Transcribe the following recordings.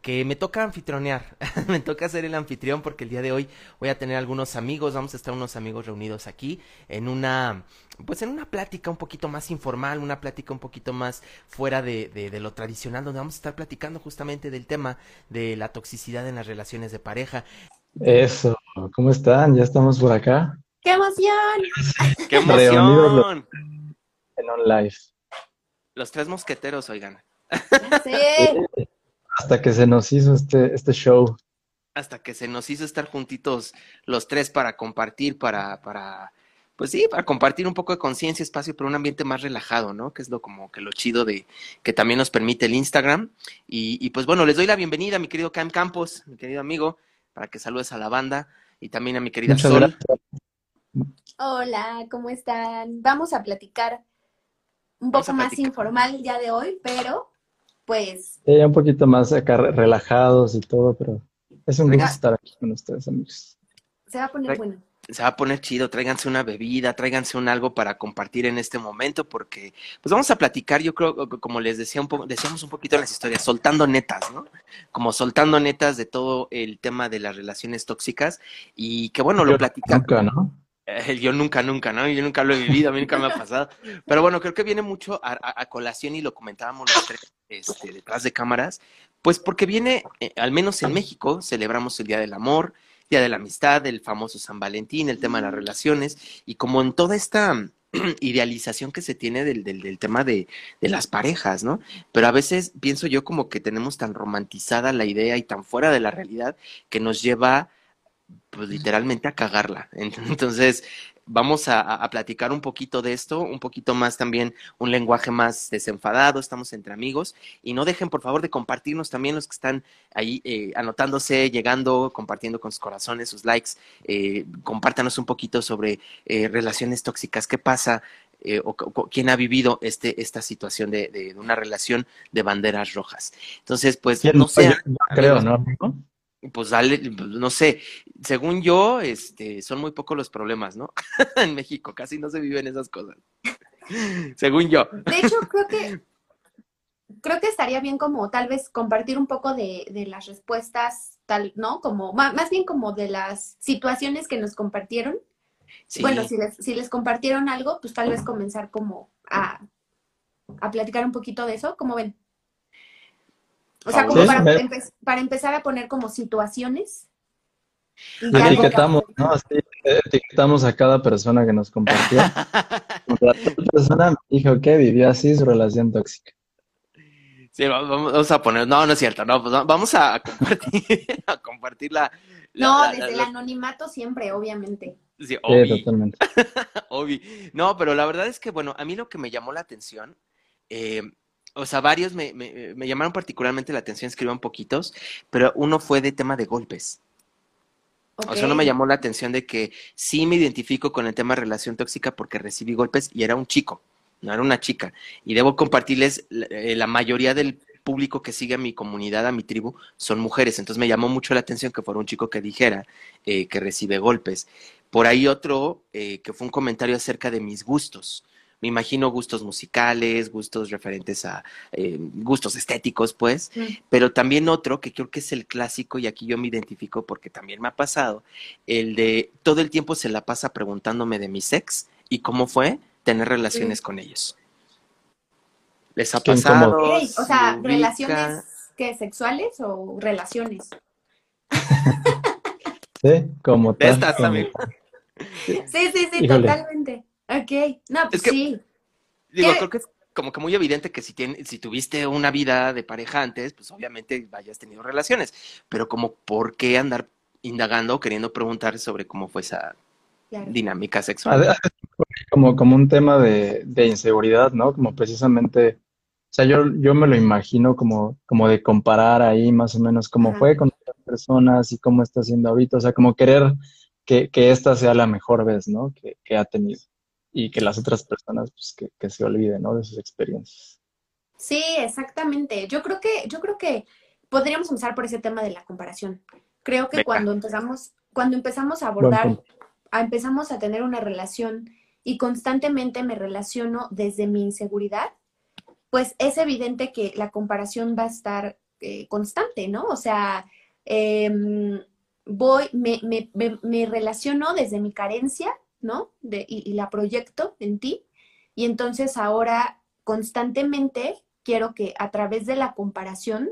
Que me toca anfitrionear, me toca ser el anfitrión porque el día de hoy voy a tener algunos amigos, vamos a estar unos amigos reunidos aquí en una, pues en una plática un poquito más informal, una plática un poquito más fuera de, de, lo tradicional, donde vamos a estar platicando justamente del tema de la toxicidad en las relaciones de pareja. Eso, ¿cómo están? Ya estamos por acá. ¡Qué emoción! ¡Qué emoción! En on live. Los tres mosqueteros, oigan. Sí. Hasta que se nos hizo este, este show. Hasta que se nos hizo estar juntitos los tres para compartir, para, para, pues sí, para compartir un poco de conciencia, espacio, pero un ambiente más relajado, ¿no? Que es lo como que lo chido de que también nos permite el Instagram. Y, y pues bueno, les doy la bienvenida, mi querido Cam Campos, mi querido amigo, para que saludes a la banda y también a mi querida Muchas Sol. gracias. Hola, ¿cómo están? Vamos a platicar un Vamos poco a más platicar. informal el día de hoy, pero pues ya un poquito más acá re- relajados y todo, pero es un gusto estar aquí con ustedes, amigos. se va a poner bueno. se va a poner chido, tráiganse una bebida, tráiganse un algo para compartir en este momento, porque pues vamos a platicar, yo creo, como les decía un poco, decíamos un poquito en las historias, soltando netas, ¿no? Como soltando netas de todo el tema de las relaciones tóxicas, y que bueno, lo platicamos. Nunca, ¿no? Eh, yo nunca, nunca, ¿no? Yo nunca lo he vivido, a mí nunca me ha pasado. Pero bueno, creo que viene mucho a, colación y lo comentábamos los tres este, detrás de cámaras, pues porque viene, eh, al menos en México, celebramos el Día del Amor, Día de la Amistad, el famoso San Valentín, el tema de las relaciones, y como en toda esta idealización que se tiene del, del, del tema de, de las parejas, ¿no? Pero a veces pienso yo como que tenemos tan romantizada la idea y tan fuera de la realidad que nos lleva pues literalmente a cagarla. Entonces, vamos a, platicar un poquito de esto, un poquito más también, un lenguaje más desenfadado, estamos entre amigos, y no dejen por favor de compartirnos también los que están ahí eh, anotándose, llegando, compartiendo con sus corazones, sus likes, eh, compártanos un poquito sobre eh, relaciones tóxicas, qué pasa, eh, o, o- quién ha vivido este, esta situación de, de- de una relación de banderas rojas. Entonces, pues, no sé, creo, ¿no? amigo? Pues dale, pues, no sé, según yo, este, son muy pocos los problemas, ¿no? en México casi no se viven esas cosas. según yo. De hecho, creo que creo que estaría bien como tal vez compartir un poco de, de las respuestas, tal, ¿no? Como ma- más bien como de las situaciones que nos compartieron. Sí, Bueno, si les, si les compartieron algo, pues tal vez comenzar como a, a platicar un poquito de eso, ¿cómo ven? O sea, como Sí, para, me- empe- para empezar a poner como situaciones. y ya Etiquetamos, ¿no? Así, etiquetamos a cada persona que nos compartió. La persona me dijo que vivió así su relación tóxica. sí, va- vamos a poner, no, no es cierto, no, pues va- vamos a compartir, a compartir la... la- No, la- desde el anonimato siempre, obviamente. sí, Sí, obvi. totalmente. Obvi. No, pero la verdad es que, bueno, a mí lo que me llamó la atención, eh, o sea, varios me, me, me llamaron particularmente la atención, escriban poquitos, pero uno fue de tema de golpes. O sea, no me llamó la atención de que sí me identifico con el tema de relación tóxica porque recibí golpes y era un chico, no era una chica. Y debo compartirles, la, eh, la mayoría del público que sigue a mi comunidad, a mi tribu, son mujeres. Entonces me llamó mucho la atención que fuera un chico que dijera eh, que recibe golpes. Por ahí otro eh, que fue un comentario acerca de mis gustos. Me imagino gustos musicales, gustos referentes a eh, gustos estéticos, pues pero también otro que creo que es el clásico y aquí yo me identifico porque también me ha pasado, el de todo el tiempo se la pasa preguntándome de mi sex y cómo fue tener relaciones con ellos. ¿Les ha Qué pasado? O sea, relaciones ¿qué? sexuales o relaciones. Sí, como tal. estas, como. Sí, sí, sí, Híjole. totalmente. Ok. No, pues Es que- sí. Digo, ¿Qué? creo que es como que muy evidente que si, tiene, si tuviste una vida de pareja antes, pues obviamente hayas tenido relaciones, pero como por qué andar indagando o queriendo preguntar sobre cómo fue esa Claro. dinámica sexual. Como, como un tema de, de inseguridad, ¿no? Como precisamente, o sea, yo, yo me lo imagino como, como de comparar ahí más o menos cómo Ajá. fue con otras personas y cómo está haciendo ahorita, o sea, como querer que, que esta sea la mejor vez, ¿no? Que, que ha tenido y que las otras personas, pues, que, que se olviden, ¿no? De sus experiencias. Sí, exactamente. Yo creo que, yo creo que podríamos empezar por ese tema de la comparación. Creo que Venga. cuando empezamos, cuando empezamos a abordar, a- empezamos a tener una relación y constantemente me relaciono desde mi inseguridad, pues es evidente que la comparación va a estar eh, constante, ¿no? O sea, em, voy, me, me- me- me relaciono desde mi carencia, ¿no? De- y, y la proyecto en ti. Y entonces ahora constantemente quiero que a través de la comparación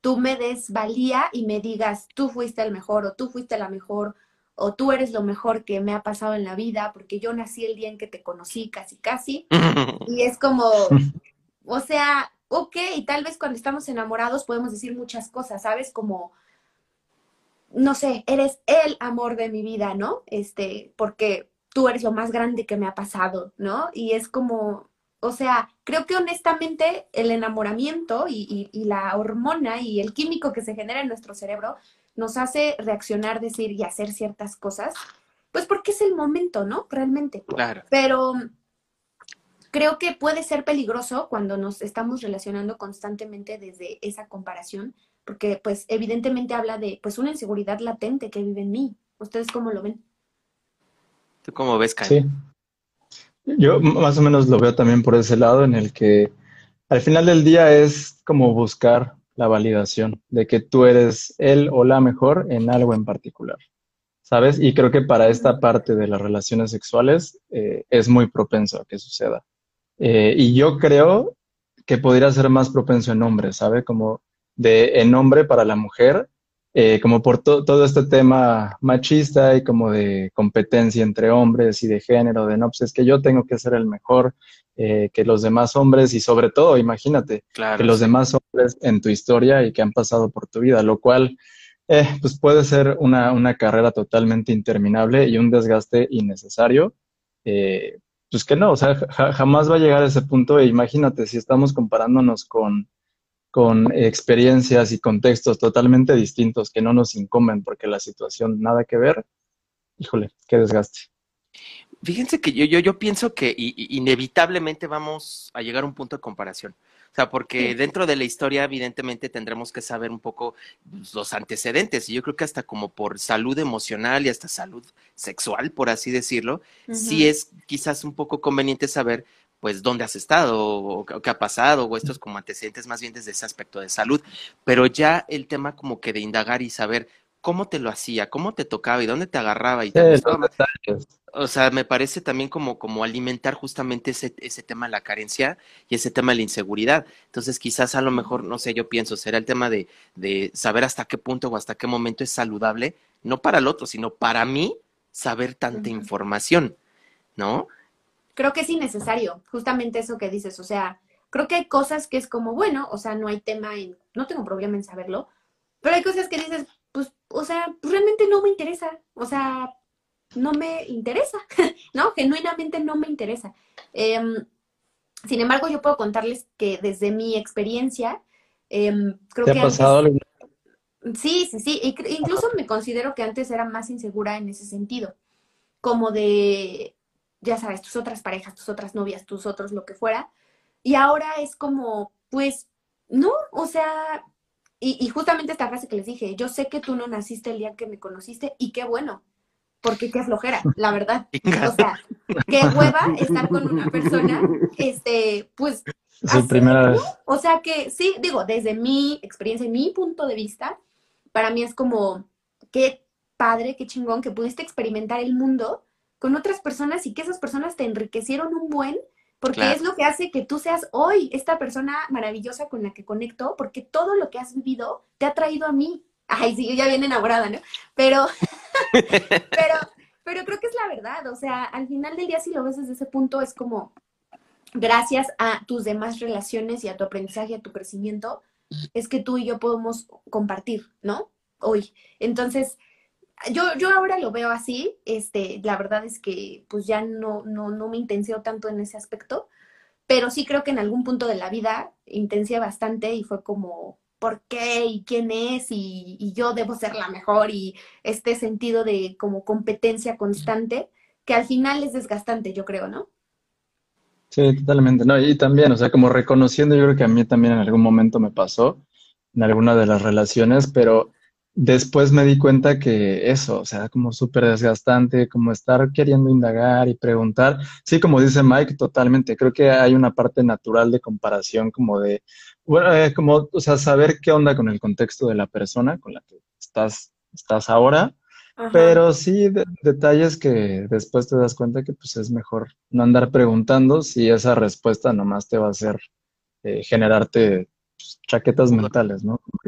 tú me des valía y me digas, tú fuiste el mejor o tú fuiste la mejor o tú eres lo mejor que me ha pasado en la vida porque yo nací el día en que te conocí casi casi. Y es como, o sea, ok, tal vez cuando estamos enamorados podemos decir muchas cosas, ¿sabes? Como, no sé, eres el amor de mi vida, ¿no? Este, porque tú eres lo más grande que me ha pasado, ¿no? Y es como, o sea, creo que honestamente el enamoramiento y, y- y la hormona y el químico que se genera en nuestro cerebro nos hace reaccionar, decir y hacer ciertas cosas, pues porque es el momento, ¿no? Realmente. Claro. Pero creo que puede ser peligroso cuando nos estamos relacionando constantemente desde esa comparación, porque pues evidentemente habla de pues una inseguridad latente que vive en mí. ¿Ustedes cómo lo ven? ¿Tú cómo ves, Kai? Sí. Yo más o menos lo veo también por ese lado en el que al final del día es como buscar la validación de que tú eres el o la mejor en algo en particular, ¿sabes? Y creo que para esta parte de las relaciones sexuales eh, es muy propenso a que suceda. Eh, y yo creo que podría ser más propenso en hombres, ¿sabe? Como de en hombre para la mujer, eh, como por to- todo este tema machista y como de competencia entre hombres y de género, de no, pues es que yo tengo que ser el mejor eh, que los demás hombres y sobre todo, imagínate, Claro. que los sí. demás hombres en tu historia y que han pasado por tu vida, lo cual eh, pues puede ser una, una carrera totalmente interminable y un desgaste innecesario. Eh, pues que no, o sea, ja- jamás va a llegar a ese punto e imagínate si estamos comparándonos con, con experiencias y contextos totalmente distintos que no nos incumben porque la situación nada que ver, híjole, qué desgaste. Fíjense que yo, yo, yo pienso que inevitablemente vamos a llegar a un punto de comparación. O sea, porque Sí. dentro de la historia, evidentemente, tendremos que saber un poco los antecedentes. Y yo creo que hasta como por salud emocional y hasta salud sexual, por así decirlo, sí es quizás un poco conveniente saber, pues, dónde has estado o, o qué ha pasado, o estos como antecedentes más bien desde ese aspecto de salud. Pero ya el tema como que de indagar y saber cómo te lo hacía, cómo te tocaba y dónde te agarraba y Sí. O sea, me parece también como, como alimentar justamente ese, ese tema de la carencia y ese tema de la inseguridad. Entonces, quizás a lo mejor, no sé, yo pienso, será el tema de, de saber hasta qué punto o hasta qué momento es saludable, no para el otro, sino para mí, saber tanta información, ¿no? Creo que es innecesario, justamente eso que dices, o sea, creo que hay cosas que es como, bueno, o sea, no hay tema en, no tengo problema en saberlo, pero hay cosas que dices, pues, o sea, pues, realmente no me interesa, o sea, no me interesa, ¿no? Genuinamente no me interesa. Em, sin embargo, yo puedo contarles que desde mi experiencia, em, creo ¿Te que ha antes- pasado algo? Sí, sí, sí. Incluso me considero que antes era más insegura en ese sentido. Como de, ya sabes, tus otras parejas, tus otras novias, tus otros, lo que fuera. Y ahora es como, pues, no, o sea, y, y justamente esta frase que les dije, yo sé que tú no naciste el día que me conociste y qué bueno, porque qué flojera, la verdad. O sea, qué hueva estar con una persona, este, pues, Sí, así, primera vez. o sea que sí, digo, desde mi experiencia y mi punto de vista, para mí es como, qué padre, qué chingón que pudiste experimentar el mundo con otras personas y que esas personas te enriquecieron un buen, porque Claro. es lo que hace que tú seas hoy esta persona maravillosa con la que conecto, porque todo lo que has vivido te ha traído a mí. Ay, sí, yo ya bien enamorada, ¿no? Pero, pero, pero creo que es la verdad, o sea, al final del día, si lo ves desde ese punto, es como, gracias a tus demás relaciones y a tu aprendizaje, a tu crecimiento, es que tú y yo podemos compartir, ¿no? Hoy. Entonces, yo, yo ahora lo veo así, este, la verdad es que pues ya no, no, no me intenseo tanto en ese aspecto, pero sí creo que en algún punto de la vida intensié bastante y fue como, por qué y quién es y, y yo debo ser la mejor y este sentido de como competencia constante que al final es desgastante, yo creo, ¿no? Sí, totalmente, ¿no? Y también, o sea, como reconociendo, yo creo que a mí también en algún momento me pasó en alguna de las relaciones, pero después me di cuenta que eso, o sea, como súper desgastante, como estar queriendo indagar y preguntar. Sí, como dice Mike, totalmente. Creo que hay una parte natural de comparación, como de, bueno, eh, como, o sea, saber qué onda con el contexto de la persona con la que estás, estás ahora. Pero sí, detalles que después te das cuenta que pues es mejor no andar preguntando si esa respuesta nomás te va a hacer eh, generarte pues, chaquetas mentales, ¿no? Como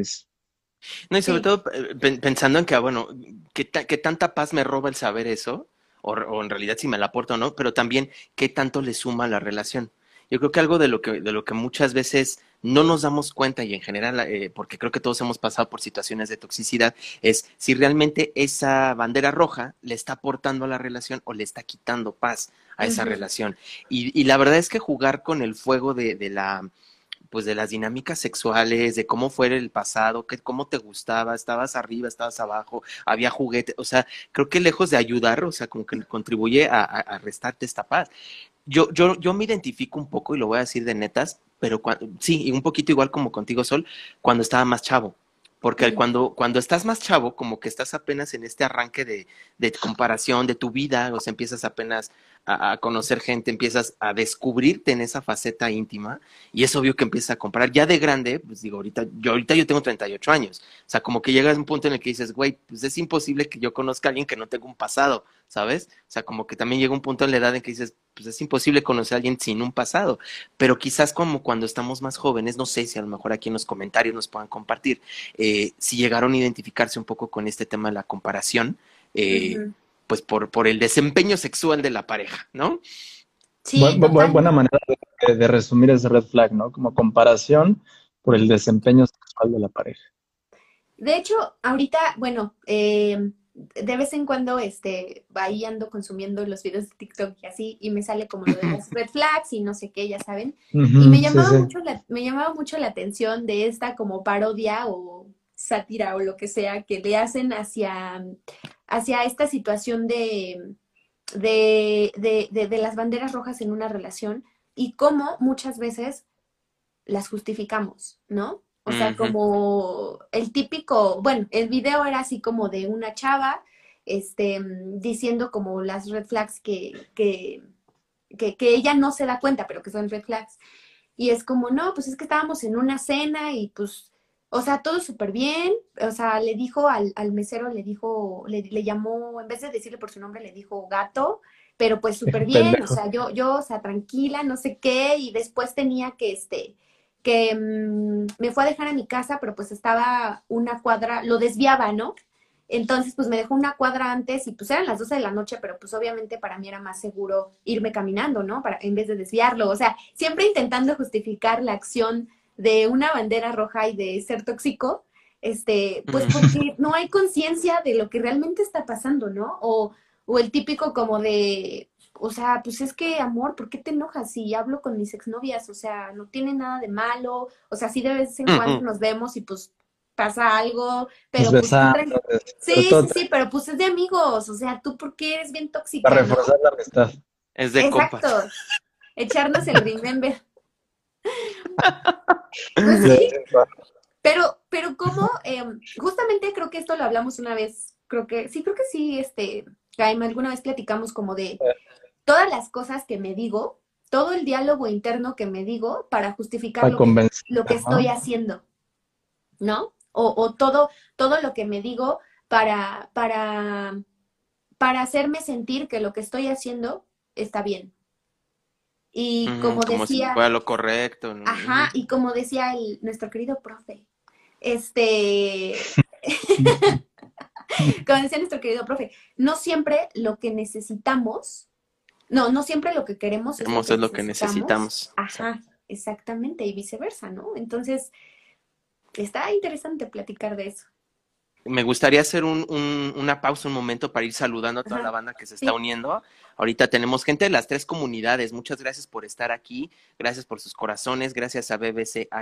no, y sobre todo eh, pensando en que, ah, bueno, ¿qué, tanta paz me roba el saber eso? O, en realidad si me la aporta o no, pero también qué tanto le suma a la relación. Yo creo que algo de lo que, de lo que muchas veces no nos damos cuenta y en general, eh, porque creo que todos hemos pasado por situaciones de toxicidad, es si realmente esa bandera roja le está aportando a la relación o le está quitando paz a esa relación. Y, y, la verdad es que jugar con el fuego de, de la pues de las dinámicas sexuales, de cómo fue el pasado, que, cómo te gustaba, estabas arriba, estabas abajo, había juguete, o sea, creo que lejos de ayudar, o sea, como que contribuye a, a, restarte esta paz. Yo, yo, yo me identifico un poco, y lo voy a decir de netas, pero sí, y un poquito igual como contigo, Sol, cuando estaba más chavo. Porque cuando, cuando estás más chavo, como que estás apenas en este arranque de, de comparación de tu vida, o sea, empiezas apenas a, conocer gente, empiezas a descubrirte en esa faceta íntima y es obvio que empiezas a comparar. Ya de grande, pues digo, ahorita yo, ahorita yo tengo 38 años, o sea, como que llegas a un punto en el que dices, güey, pues es imposible que yo conozca a alguien que no tenga un pasado, ¿sabes? O sea, como que también llega un punto en la edad en que dices, pues es imposible conocer a alguien sin un pasado, pero quizás como cuando estamos más jóvenes, no sé si a lo mejor aquí en los comentarios nos puedan compartir, eh, si llegaron a identificarse un poco con este tema de la comparación. Eh, pues por, por el desempeño sexual de la pareja, ¿no? Sí, buena manera de, resumir ese red flag, ¿no? Como comparación por el desempeño sexual de la pareja. De hecho, ahorita, bueno, eh, de vez en cuando, este, ahí ando consumiendo los videos de TikTok y así, y me sale como lo de las red flags y no sé qué, ya saben. y me llamaba mucho la, me llamaba mucho la atención de esta como parodia o sátira o lo que sea que le hacen hacia, hacia esta situación de, de, de, de, las banderas rojas en una relación y cómo muchas veces las justificamos, ¿no? O sea, como el típico, bueno, el video era así como de una chava, este, diciendo como las red flags que, que, que, que ella no se da cuenta, pero que son red flags. Y es como, no, pues es que estábamos en una cena y pues o sea, todo súper bien. O sea, le dijo al, al mesero, le dijo, le, le, llamó, en vez de decirle por su nombre, le dijo gato, pero pues súper bien. O sea, yo, yo, o sea, tranquila, no sé qué. Y después tenía que, este, que mm, me fue a dejar a mi casa, pero pues estaba una cuadra, lo desviaba, ¿no? Entonces, pues me dejó una cuadra antes y pues eran las 12 de la noche, pero pues obviamente para mí era más seguro irme caminando, ¿no? Para, en vez de desviarlo. O sea, siempre intentando justificar la acción de una bandera roja y de ser tóxico, este, pues porque no hay conciencia de lo que realmente está pasando, ¿no? O, o el típico como de, o sea, pues es que, amor, ¿por qué te enojas si hablo con mis exnovias? O sea, no tiene nada de malo, o sea, sí de vez en cuando nos vemos y pues pasa algo, pero pues, sí, sí, sí, pero pues es de amigos, o sea, tú por qué eres bien tóxica. Para reforzar la amistad. Es de Exacto. Echarnos el remember. Pues pero, pero como, em, justamente creo que esto lo hablamos una vez, creo que, sí, creo que sí, este, Jaime, alguna vez platicamos como de todas las cosas que me digo, todo el diálogo interno que me digo para justificar lo que, estoy haciendo, ¿no? O, o, todo, todo lo que me digo para, para, para hacerme sentir que lo que estoy haciendo está bien. Y como, decía... Si lo correcto. Ajá, y como decía el, nuestro querido profe, este... como decía nuestro querido profe, no siempre lo que necesitamos, no, no siempre lo que queremos es, lo que, necesitamos. Ajá, exactamente, y viceversa, ¿no? Entonces, está interesante platicar de eso. Me gustaría hacer un, una pausa un momento para ir saludando a toda la banda que se está uniendo. Ahorita tenemos gente de las tres comunidades. Muchas gracias por estar aquí. Gracias por sus corazones. Gracias a BBCH-AR,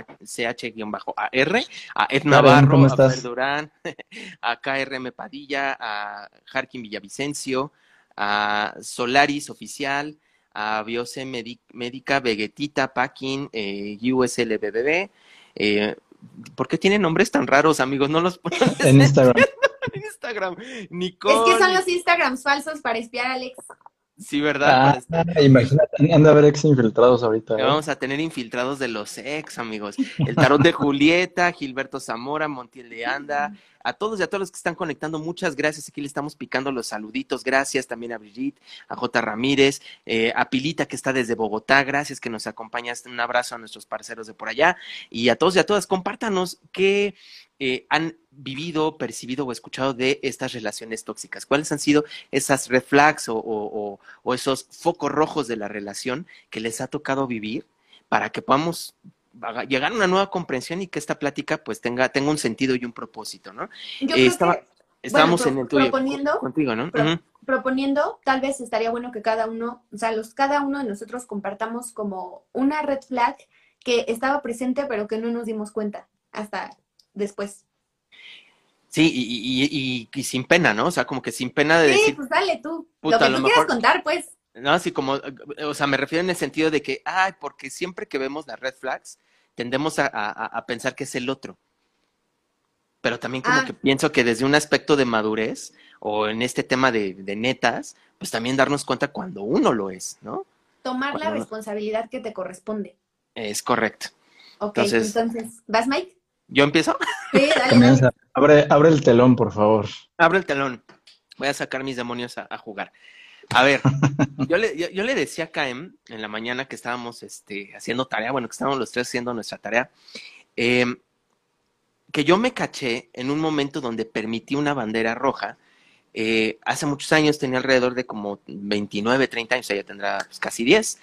a Ed Navarro, a Fer Durán, a KRM Padilla, a Harkin Villavicencio, a Solaris Oficial, a Biose Médica, Vegetita, Packing, eh, USLBBB. Eh, ¿Por qué tienen nombres tan raros, amigos? No los ponen en Instagram. en Instagram. Nicole. Es que son los Instagrams falsos para espiar a Alex. Sí, ¿verdad? Ah, imagínate, anda a ver ex infiltrados ahorita. ¿eh? Vamos a tener infiltrados de los ex, amigos. El tarot de Julieta, Gilberto Zamora, Montiel de Anda, a todos y a todos los que están conectando, muchas gracias. Aquí le estamos picando los saluditos. Gracias también a Brigitte, a J. Ramírez, eh, a Pilita que está desde Bogotá. Gracias que nos acompañas. Un abrazo a nuestros parceros de por allá. Y a todos y a todas, compártanos qué eh, han vivido, percibido o escuchado de estas relaciones tóxicas? ¿Cuáles han sido esas red flags o, esos focos rojos de la relación que les ha tocado vivir para que podamos llegar a una nueva comprensión y que esta plática pues tenga, tenga un sentido y un propósito, ¿no? Yo eh, estaba, estábamos en el tuyo proponiendo, contigo, ¿no? Proponiendo, tal vez estaría bueno que cada uno, o sea, los, cada uno de nosotros compartamos como una red flag que estaba presente pero que no nos dimos cuenta hasta después. Sí, y, y, sin pena, ¿no? O sea, como que sin pena de sí, decir. pues dale tú. lo que tú quieras contar, pues. No, así como, o sea, me refiero en el sentido de que, ay, porque siempre que vemos las red flags, tendemos a, pensar que es el otro. Pero también como ah. que pienso que desde un aspecto de madurez, o en este tema de, netas, pues también darnos cuenta cuando uno lo es, ¿no? Tomar la responsabilidad que te corresponde. Es correcto. Ok, entonces, entonces ¿vas, Mike? ¿Yo empiezo? Sí, dale. Abre, abre el telón, por favor. Abre el telón. Voy a sacar mis demonios a, jugar. A ver, yo le, yo, le decía a Kaem en la mañana que estábamos este, haciendo tarea, bueno, que estábamos los tres haciendo nuestra tarea, em, que yo me caché en un momento donde permití una bandera roja. Eh, hace muchos años, tenía alrededor de como 29, 30 años, ya tendrá pues, casi 10.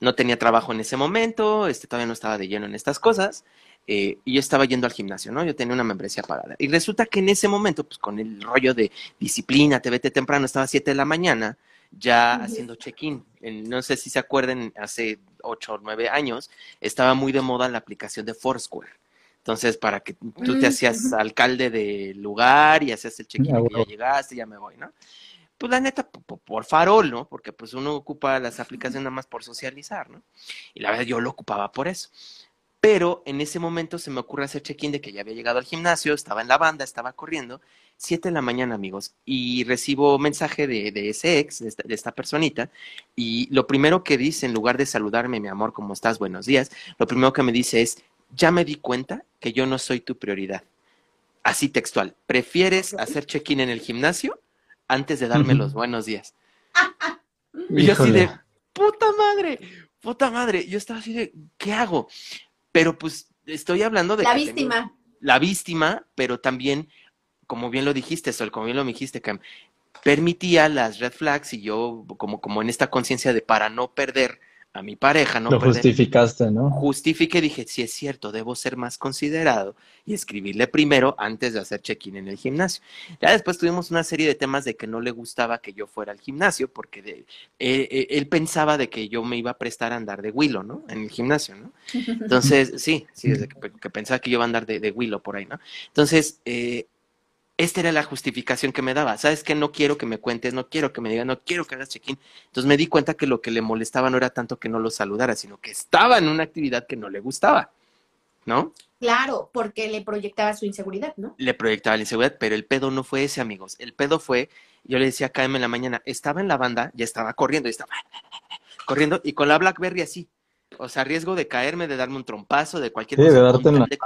No tenía trabajo en ese momento, este, todavía no estaba de lleno en estas cosas. Eh, y yo estaba yendo al gimnasio, ¿no? Yo tenía una membresía pagada. Y resulta que en ese momento, pues con el rollo de disciplina, te vete temprano, estaba a 7 de la mañana, ya haciendo check-in. No sé si se acuerdan, hace 8 o 9 años, estaba muy de moda la aplicación de Foursquare. Entonces, para que tú te mm, hacías alcalde del lugar y hacías el check-in, ah, ya llegaste, ya me voy, ¿no? Pues la neta, por, farol, ¿no? Porque pues uno ocupa las aplicaciones nada más por socializar, ¿no? Y la verdad yo lo ocupaba por eso. Pero en ese momento se me ocurre hacer check-in de que ya había llegado al gimnasio, estaba en la banda, estaba corriendo, siete de la mañana, amigos, y recibo mensaje de, de ese ex, de esta, personita, y lo primero que dice, en lugar de saludarme, mi amor, ¿cómo estás? Buenos días, lo primero que me dice es, ya me di cuenta que yo no soy tu prioridad. Así textual, ¿prefieres hacer check-in en el gimnasio antes de darme los buenos días? y yo así de, puta madre, puta madre, yo estaba así de, ¿qué hago? Pero pues estoy hablando de... La víctima. la víctima, pero también, como bien lo dijiste, Sol, como bien lo dijiste, Cam, permitía las red flags y yo, como, como en esta conciencia de para no perder a mi pareja, ¿no? Lo justificaste, ¿no? Justifique, dije, si es cierto, debo ser más considerado y escribirle primero antes de hacer check-in en el gimnasio. Ya después tuvimos una serie de temas de que no le gustaba que yo fuera al gimnasio porque de, eh, eh, él pensaba de que yo me iba a prestar a andar de Willow, ¿no? En el gimnasio, ¿no? Entonces, sí, sí, desde que, pensaba que yo iba a andar de, de Willow por ahí, ¿no? Entonces, eh, esta era la justificación que me daba. ¿Sabes qué? No quiero que me cuentes, no quiero que me digas, no quiero que hagas check-in. Entonces me di cuenta que lo que le molestaba no era tanto que no lo saludara, sino que estaba en una actividad que no le gustaba, ¿no? Claro, porque le proyectaba su inseguridad, ¿no? Le proyectaba la inseguridad, pero el pedo no fue ese, amigos. El pedo fue, yo le decía a en la mañana, estaba en la banda, ya estaba corriendo, y estaba corriendo, y con la Blackberry así. O sea, riesgo de caerme, de darme un trompazo, de cualquier cosa. De darte de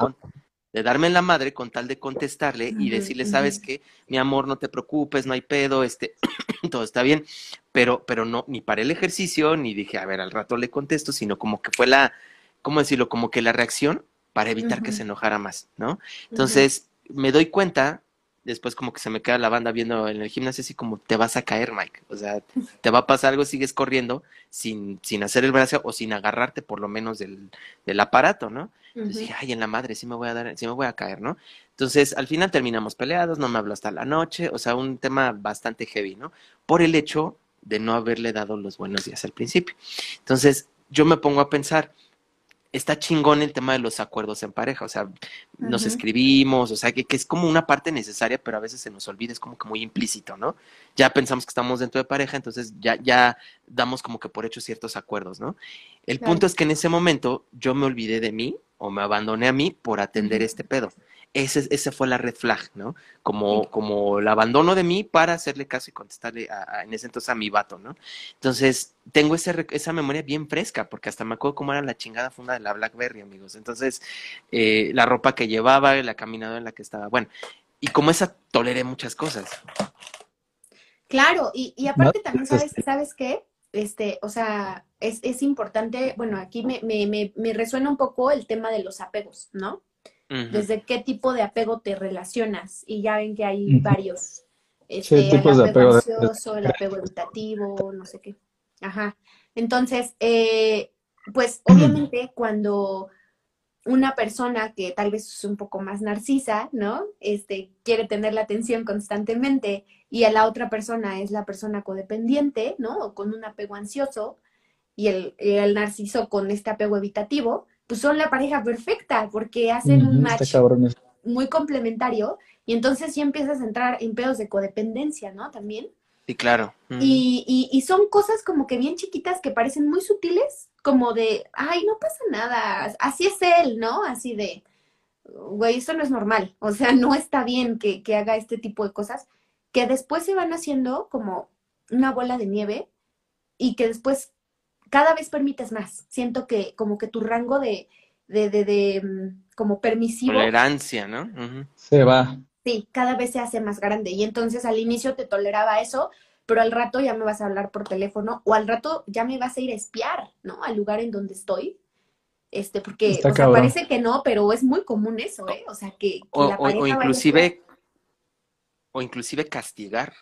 darme en la madre con tal de contestarle y decirle, sabes qué, mi amor, no te preocupes, no hay pedo, este, todo está bien, pero, pero no, ni para el ejercicio, ni dije, a ver, al rato le contesto, sino como que fue la, ¿cómo decirlo? Como que la reacción para evitar que se enojara más, ¿no? Entonces, me doy cuenta después como que se me queda la banda viendo en el gimnasio así como te vas a caer, Mike. O sea, te va a pasar algo, sigues corriendo sin, sin hacer el brazo o sin agarrarte por lo menos del, del aparato, ¿no? Entonces dije, ay, en la madre, sí me voy a dar, sí me voy a caer, ¿no? Entonces, al final terminamos peleados, no me habló hasta la noche, o sea, un tema bastante heavy, ¿no? Por el hecho de no haberle dado los buenos días al principio. Entonces, yo me pongo a pensar, está chingón el tema de los acuerdos en pareja, o sea, nos escribimos, o sea, que, que, es como una parte necesaria, pero a veces se nos olvida, es como que muy implícito, ¿no? Ya pensamos que estamos dentro de pareja, entonces ya, ya damos como que por hecho ciertos acuerdos, ¿no? El punto es que en ese momento yo me olvidé de mí o me abandoné a mí por atender este pedo ese, ese fue la red flag, ¿no? Como, como el abandono de mí para hacerle caso y contestarle a, en ese entonces a mi vato, ¿no? Entonces, tengo ese, esa memoria bien fresca, porque hasta me acuerdo cómo era la chingada funda de la Blackberry, amigos. Entonces, eh, la ropa que llevaba, la caminada en la que estaba, bueno, y como esa toleré muchas cosas. Claro, y, y aparte también, ¿sabes, ¿sabes qué? Este, o sea, es, es importante, bueno, aquí me, me, me, me resuena un poco el tema de los apegos, ¿no? Desde qué tipo de apego te relacionas. Y ya ven que hay varios. Este, tipos el apego, de apego ansioso, el apego evitativo, no sé qué. Ajá. Entonces, eh, pues obviamente cuando una persona que tal vez es un poco más narcisa, ¿no? Este, quiere tener la atención constantemente y a la otra persona es la persona codependiente, ¿no? O con un apego ansioso y el, el narciso con este apego evitativo, pues son la pareja perfecta porque hacen un match muy complementario y entonces ya empiezas a entrar en pedos de codependencia, ¿no? También. Sí, claro. y, y, son cosas como que bien chiquitas que parecen muy sutiles, como de, ay, no pasa nada, así es él, ¿no? Así de, güey, eso no es normal, o sea, no está bien que, que haga este tipo de cosas, que después se van haciendo como una bola de nieve y que después cada vez permites más. Siento que como que tu rango de, de, de, mm, como permisivo. Tolerancia, ¿no? Se va. Sí, cada vez se hace más grande. Y entonces al inicio te toleraba eso, pero al rato ya me vas a hablar por teléfono o al rato ya me vas a ir a espiar, ¿no? Al lugar en donde estoy. Este, porque o sea, parece que no, pero es muy común eso, ¿eh? O sea, que, la pareja o inclusive o inclusive castigar.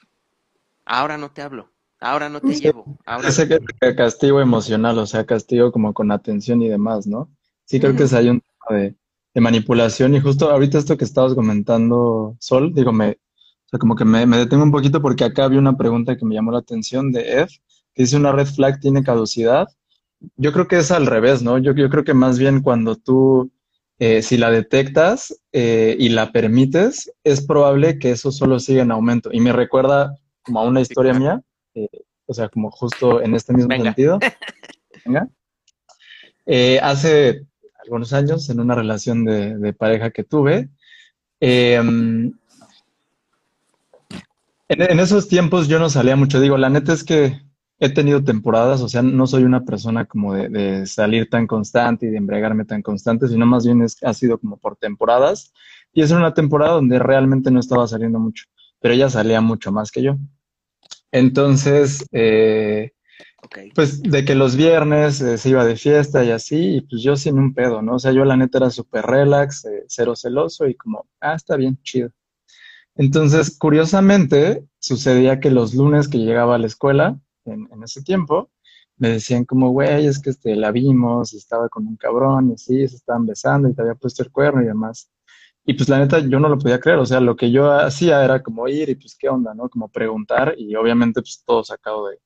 Ahora no te hablo ahora no te llevo. Ahora Ese que castigo emocional, o sea, castigo como con atención y demás, ¿no? Sí creo que es hay un tema de, manipulación y justo ahorita esto que estabas comentando, Sol, digo, me, o sea, como que me, detengo un poquito porque acá había una pregunta que me llamó la atención de Ed, que dice una red flag tiene caducidad. Yo creo que es al revés, ¿no? Yo, yo creo que más bien cuando tú, eh, si la detectas eh, y la permites, es probable que eso solo siga en aumento. Y me recuerda como a una historia mía, eh, o sea, como justo en este mismo sentido. Venga. Eh, hace algunos años, en una relación de, pareja que tuve, em, en, esos tiempos yo no salía mucho. Digo, la neta es que he tenido temporadas, o sea, no soy una persona como de, salir tan constante y de embriagarme tan constante, sino más bien ha sido como por temporadas. Y es una temporada donde realmente no estaba saliendo mucho, pero ella salía mucho más que yo. Entonces, eh, pues de que los viernes eh, se iba de fiesta y así, y pues yo sin un pedo, ¿no? O sea, yo la neta era súper relax, eh, cero celoso y como, ah, está bien, chido. Entonces, curiosamente, sucedía que los lunes que llegaba a la escuela, en, ese tiempo, me decían como, güey, es que este, la vimos, estaba con un cabrón y así, se estaban besando y te había puesto el cuerno y demás. Y pues la neta yo no lo podía creer, o sea, lo que yo hacía era como ir y pues qué onda, ¿no? Como preguntar y obviamente pues todo sacado de,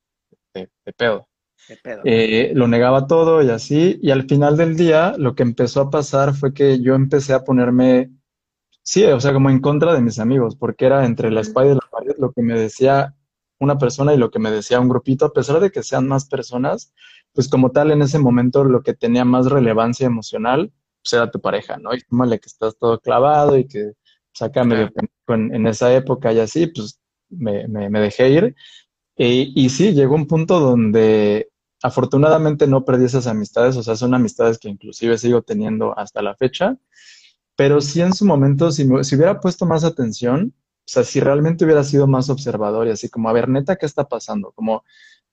de, pedo. De pedo. Eh, lo negaba todo y así, y al final del día lo que empezó a pasar fue que yo empecé a ponerme, sí, o sea, como en contra de mis amigos, porque era entre la espalda y la pared lo que me decía una persona y lo que me decía un grupito, a pesar de que sean más personas, pues como tal en ese momento lo que tenía más relevancia emocional pues era tu pareja, ¿no? Y súmale que estás todo clavado y que saca medio en, en, esa época y así, pues me, me, dejé ir. Y, y, sí, llegó un punto donde afortunadamente no perdí esas amistades, o sea, son amistades que inclusive sigo teniendo hasta la fecha, pero sí en su momento, si, si hubiera puesto más atención, o sea, si realmente hubiera sido más observador y así como, a ver, neta, ¿qué está pasando? Como,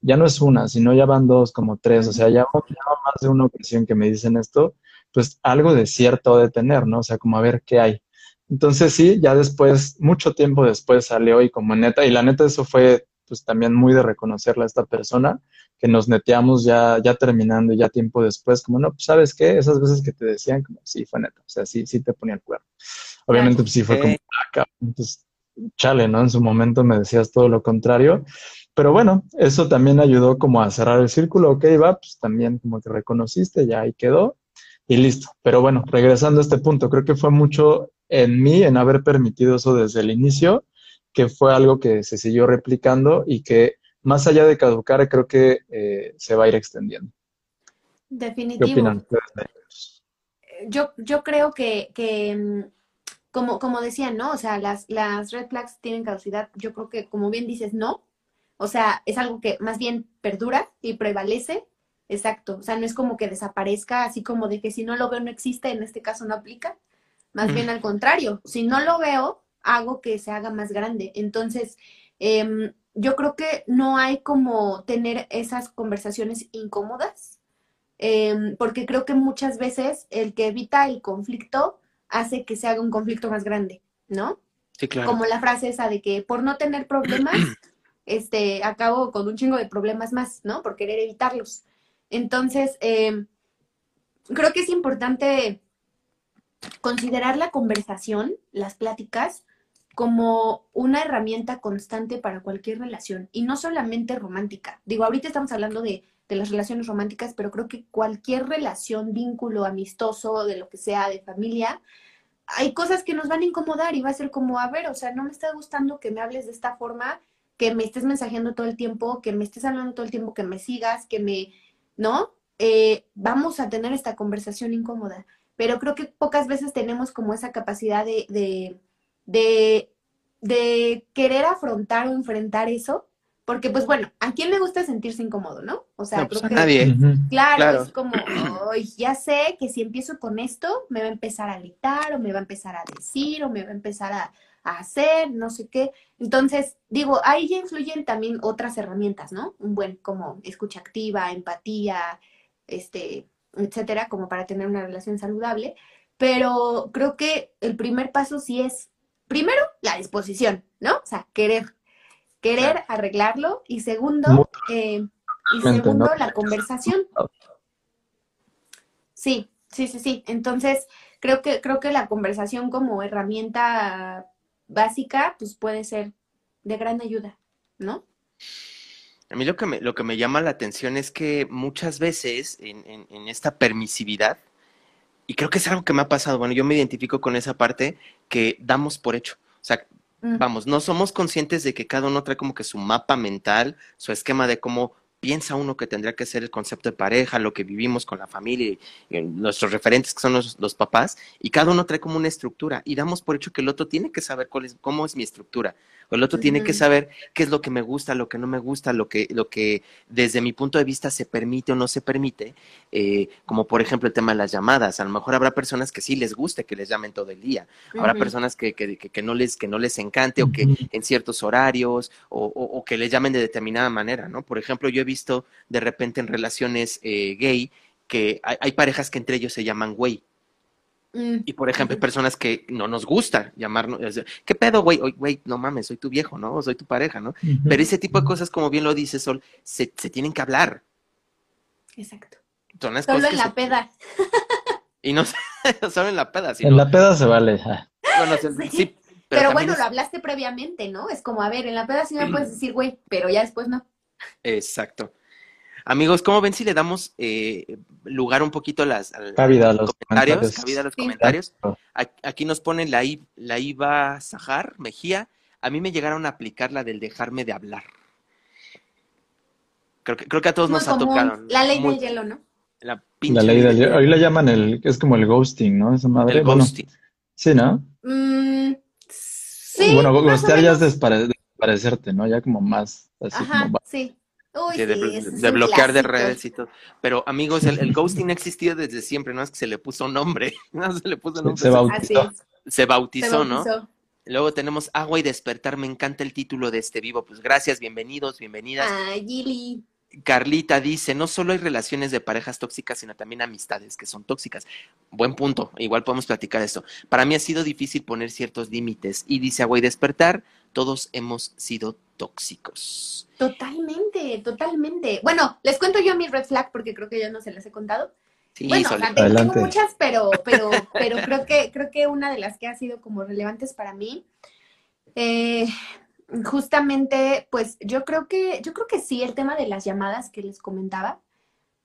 ya no es una, sino ya van dos, como tres, o sea, ya, ya más de una ocasión que me dicen esto, pues algo de cierto de tener, ¿no? O sea, como a ver qué hay. Entonces sí, ya después, mucho tiempo después salió y como neta, y la neta eso fue pues también muy de reconocerla a esta persona, que nos neteamos ya, ya terminando, ya tiempo después, como, no, pues sabes qué, esas veces que te decían, como, sí, fue neta, o sea, sí, sí te ponía el cuerno. Obviamente, pues sí fue como, acá, ah, entonces, chale, ¿no? En su momento me decías todo lo contrario, pero bueno, eso también ayudó como a cerrar el círculo, ok, va, pues también como que reconociste, ya ahí quedó, y listo. Pero bueno, regresando a este punto, creo que fue mucho en mí, en haber permitido eso desde el inicio, que fue algo que se siguió replicando y que más allá de caducar, creo que eh, se va a ir extendiendo. Definitivo. ¿Qué opinan Yo, yo creo que, que mm, como, como decían, ¿no? O sea, las, las red flags tienen caducidad. Yo creo que, como bien dices, no. O sea, es algo que más bien perdura y prevalece. Exacto. O sea, no es como que desaparezca, así como de que si no lo veo no existe, en este caso no aplica. Más bien al contrario, si no lo veo, hago que se haga más grande. Entonces, em, yo creo que no hay como tener esas conversaciones incómodas, em, porque creo que muchas veces el que evita el conflicto hace que se haga un conflicto más grande, ¿no? Sí, claro. Como la frase esa de que por no tener problemas, este, acabo con un chingo de problemas más, ¿no? Por querer evitarlos. Entonces, em, creo que es importante considerar la conversación, las pláticas, como una herramienta constante para cualquier relación y no solamente romántica. Digo, ahorita estamos hablando de, las relaciones románticas, pero creo que cualquier relación, vínculo amistoso, de lo que sea, de familia, hay cosas que nos van a incomodar y va a ser como, a ver, o sea, no me está gustando que me hables de esta forma, que me estés mensajeando todo el tiempo, que me estés hablando todo el tiempo, que me sigas, que me, ¿no? Eh, vamos a tener esta conversación incómoda. Pero creo que pocas veces tenemos como esa capacidad de de, de querer afrontar o enfrentar eso, porque pues bueno, ¿a quién le gusta sentirse incómodo, no? O sea, pues, a nadie. Claro, es como, ya sé que si empiezo con esto, me va a empezar a gritar, o me va a empezar a decir, o me va a empezar a, a hacer, no sé qué. Entonces, digo, ahí ya influyen también otras herramientas, ¿no? Un buen como escucha activa, empatía, este, etcétera, como para tener una relación saludable. Pero creo que el primer paso sí es primero, la disposición, ¿no? O sea, querer, querer arreglarlo. Y segundo, eh, y segundo, la conversación. Sí, sí, sí, sí. Entonces, creo que, creo que la conversación como herramienta básica, pues puede ser de gran ayuda, ¿no? A mí lo que me, lo que me llama la atención es que muchas veces en, en esta permisividad, y creo que es algo que me ha pasado, bueno, yo me identifico con esa parte que damos por hecho. O sea, mm. vamos, no somos conscientes de que cada uno trae como que su mapa mental, su esquema de cómo piensa uno que tendría que ser el concepto de pareja, lo que vivimos con la familia, y, nuestros referentes que son los, papás, y cada uno trae como una estructura, y damos por hecho que el otro tiene que saber cuál es, cómo es mi estructura, el otro tiene que saber qué es lo que me gusta, lo que no me gusta, lo que, lo que desde mi punto de vista se permite o no se permite, eh, como por ejemplo el tema de las llamadas, a lo mejor habrá personas que sí les guste que les llamen todo el día, habrá personas que, que, que, no les, que no les encante, o que en ciertos horarios, o, o que les llamen de determinada manera, ¿no? Por ejemplo, yo he visto de repente en relaciones eh, gay que hay, parejas que entre ellos se llaman güey. Mm, y por ejemplo, hay personas que no nos gusta llamarnos, ¿qué pedo, güey? Güey, no mames, soy tu viejo, ¿no? Soy tu pareja, ¿no? Pero ese tipo de cosas, como bien lo dice Sol, se, tienen que hablar. Exacto. solo en la peda. Y no solo en la peda. En la peda se vale. Bueno, sí. pero, bueno, lo hablaste previamente, ¿no? Es como, a ver, en la peda sí me puedes decir, güey, pero ya después no. Exacto. Amigos, ¿cómo ven si le damos eh, lugar un poquito a, las, los comentarios? a los comentarios. Aquí nos ponen la, la IVA Sajar Mejía. A mí me llegaron a aplicar la del dejarme de hablar. Creo que, creo que a todos nos ha tocado. La ley del hielo, ¿no? La, ley del hielo. Hoy la llaman el, es como el ghosting, ¿no? Esa madre. El ghosting. sí, ¿no? Mm, sí. Bueno, ghostear ya es desparecerte, ¿no? Ya como más así como... sí de, bloquear de redes y todo. Pero amigos, el, ghosting ha existido desde siempre, no es que se le puso nombre, no se le puso nombre. Se, bautizó. Se bautizó, ¿no? Luego tenemos Agua y Despertar, me encanta el título de este vivo. Pues gracias, bienvenidos, bienvenidas. Ah, Gili. Carlita dice, no solo hay relaciones de parejas tóxicas, sino también amistades que son tóxicas. Buen punto, igual podemos platicar esto. Para mí ha sido difícil poner ciertos límites y dice Agua y despertar, todos hemos sido tóxicos. Totalmente, totalmente. Bueno, les cuento yo mi red flag porque creo que ya no se las he contado. Sí, bueno, o sea, tengo muchas, pero, pero, pero creo que, creo que una de las que ha sido como relevantes para mí, eh, justamente, pues yo creo que, yo creo que sí, el tema de las llamadas que les comentaba,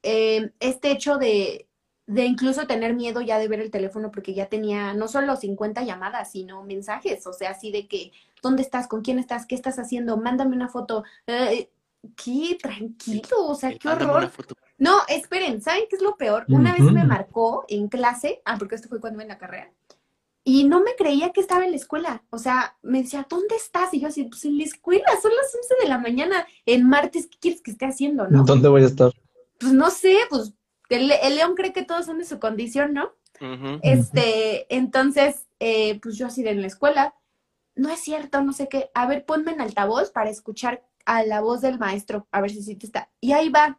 eh, este hecho de, de incluso tener miedo ya de ver el teléfono porque ya tenía no solo 50 llamadas, sino mensajes, o sea, así de que, ¿dónde estás? ¿Con quién estás? ¿Qué estás haciendo? Mándame una foto. Eh, ¿Qué? Tranquilo, o sea, qué horror. No, esperen, ¿saben qué es lo peor? Una vez me marcó en clase, ah, porque esto fue cuando iba en la carrera, y no me creía que estaba en la escuela. O sea, me decía, ¿dónde estás? Y yo así, pues en la escuela, son las 11 de la mañana, en martes, ¿qué quieres que esté haciendo, no? ¿Dónde voy a estar? Pues no sé, pues el, el león cree que todos son de su condición, ¿no? Este, entonces, eh, pues yo así de en la escuela, no es cierto, no sé qué, a ver, ponme en altavoz para escuchar a la voz del maestro, a ver si sí te está. Y ahí va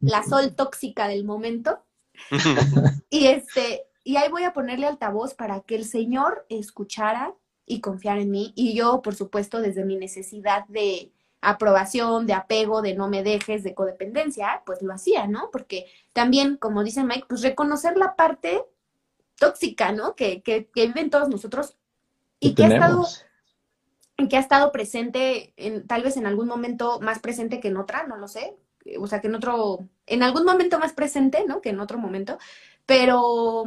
la sol tóxica del momento. Y este, y ahí voy a ponerle altavoz para que el Señor escuchara y confiara en mí. Y yo, por supuesto, desde mi necesidad de aprobación, de apego, de no me dejes, de codependencia, pues lo hacía, ¿no? Porque también, como dice Mike, pues reconocer la parte tóxica, ¿no? Que, que, que viven todos nosotros y ¿Qué que ha estado? Que ha estado presente, en, tal vez en algún momento más presente que en otra, no lo sé, o sea, que en otro, en algún momento más presente, ¿no? Que en otro momento, pero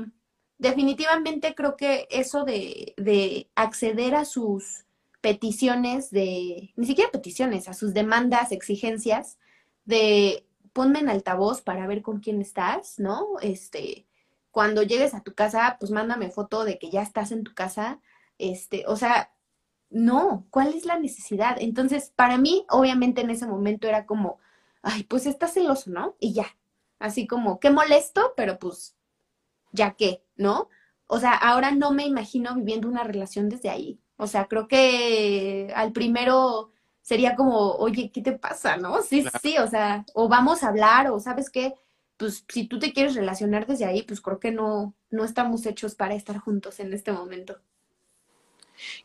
definitivamente creo que eso de, de acceder a sus peticiones de, ni siquiera peticiones, a sus demandas, exigencias, de ponme en altavoz para ver con quién estás, ¿no? Este, cuando llegues a tu casa, pues mándame foto de que ya estás en tu casa, este, o sea, no, ¿cuál es la necesidad? Entonces, para mí, obviamente en ese momento era como, ay, pues está celoso, ¿no? Y ya, así como, qué molesto, pero pues, ya qué, ¿no? O sea, ahora no me imagino viviendo una relación desde ahí. O sea, creo que al primero sería como, oye, ¿qué te pasa, no? Sí, Claro. sí, o sea, o vamos a hablar, o sabes qué, pues si tú te quieres relacionar desde ahí, pues creo que no, no estamos hechos para estar juntos en este momento.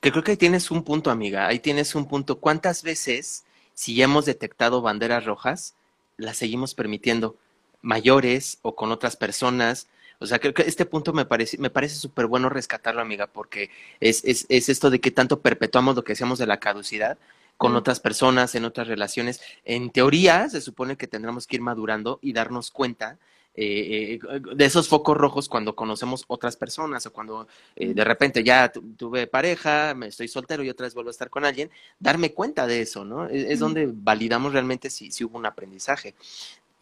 Que creo que ahí tienes un punto, amiga. Ahí tienes un punto. ¿Cuántas veces, si ya hemos detectado banderas rojas, las seguimos permitiendo? Mayores o con otras personas. O sea, creo que este punto me parece, me parece súper bueno rescatarlo, amiga, porque es, es, es esto de que tanto perpetuamos lo que decíamos de la caducidad con Mm. otras personas, en otras relaciones. En teoría, se supone que tendremos que ir madurando y darnos cuenta eh, eh, de esos focos rojos cuando conocemos otras personas o cuando eh, de repente ya tu- tuve pareja, me estoy soltero y otra vez vuelvo a estar con alguien, darme cuenta de eso, ¿no? Es, es donde validamos realmente si, si hubo un aprendizaje.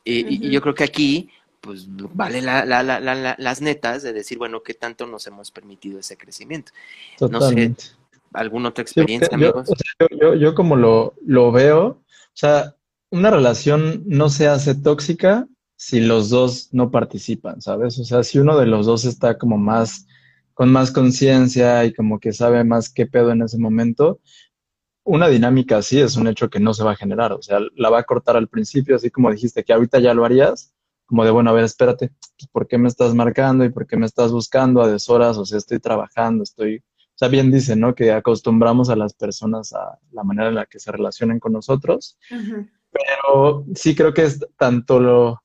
Eh, y, yo creo que aquí, pues, vale la- la- la- la- la- las netas de decir, bueno, ¿qué tanto nos hemos permitido ese crecimiento? No sé, Totalmente. ¿Alguna otra Sí, experiencia, yo, amigos? o sea, yo, yo- yo como lo, lo veo, o sea, una relación no se hace tóxica si los dos no participan, ¿sabes? O sea, si uno de los dos está como más, con más conciencia y como que sabe más qué pedo en ese momento, una dinámica así es un hecho que no se va a generar, o sea, la va a cortar al principio, así como dijiste que ahorita ya lo harías, como de, bueno, a ver, espérate, pues, ¿por qué me estás marcando y por qué me estás buscando a deshoras? O sea, estoy trabajando, estoy, o sea, bien dice, ¿no? Que acostumbramos a las personas a la manera en la que se relacionan con nosotros, pero sí creo que es tanto lo,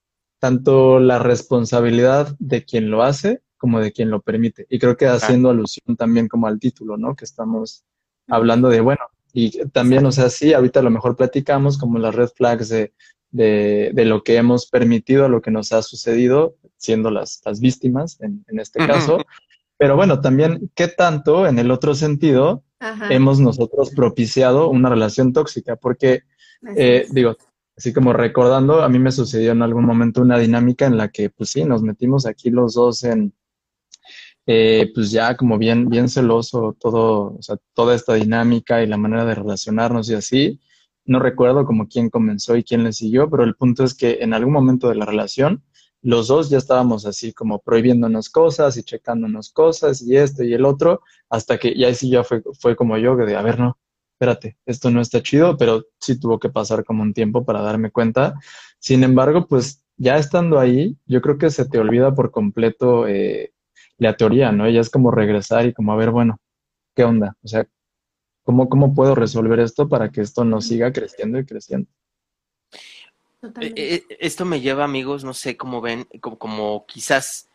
tanto la responsabilidad de quien lo hace como de quien lo permite. Y creo que haciendo alusión también como al título, ¿no? Que estamos hablando de, bueno, y también, o sea, sí, ahorita a lo mejor platicamos como las red flags de, de, de lo que hemos permitido, a lo que nos ha sucedido, siendo las, las víctimas en, en este caso. Pero bueno, también, ¿qué tanto en el otro sentido Ajá. hemos nosotros propiciado una relación tóxica? Porque eh, digo, así como recordando, a mí me sucedió en algún momento una dinámica en la que, pues sí, nos metimos aquí los dos en, eh, pues ya como bien, bien celoso todo, o sea, toda esta dinámica y la manera de relacionarnos y así. No recuerdo como quién comenzó y quién le siguió, pero el punto es que en algún momento de la relación, los dos ya estábamos así como prohibiéndonos cosas y checándonos cosas y esto y el otro, hasta que ya sí ya fue, fue como yo, que de, a ver, no, espérate, esto no está chido, pero sí tuvo que pasar como un tiempo para darme cuenta Sin embargo, pues ya estando ahí, yo creo que se te olvida por completo eh, la teoría, ¿no? Ya es como regresar y como a ver, bueno, ¿qué onda? O sea, ¿cómo, cómo puedo resolver esto para que esto no siga creciendo y creciendo? Eh, eh, esto me lleva, amigos, no sé cómo ven, como, como quizás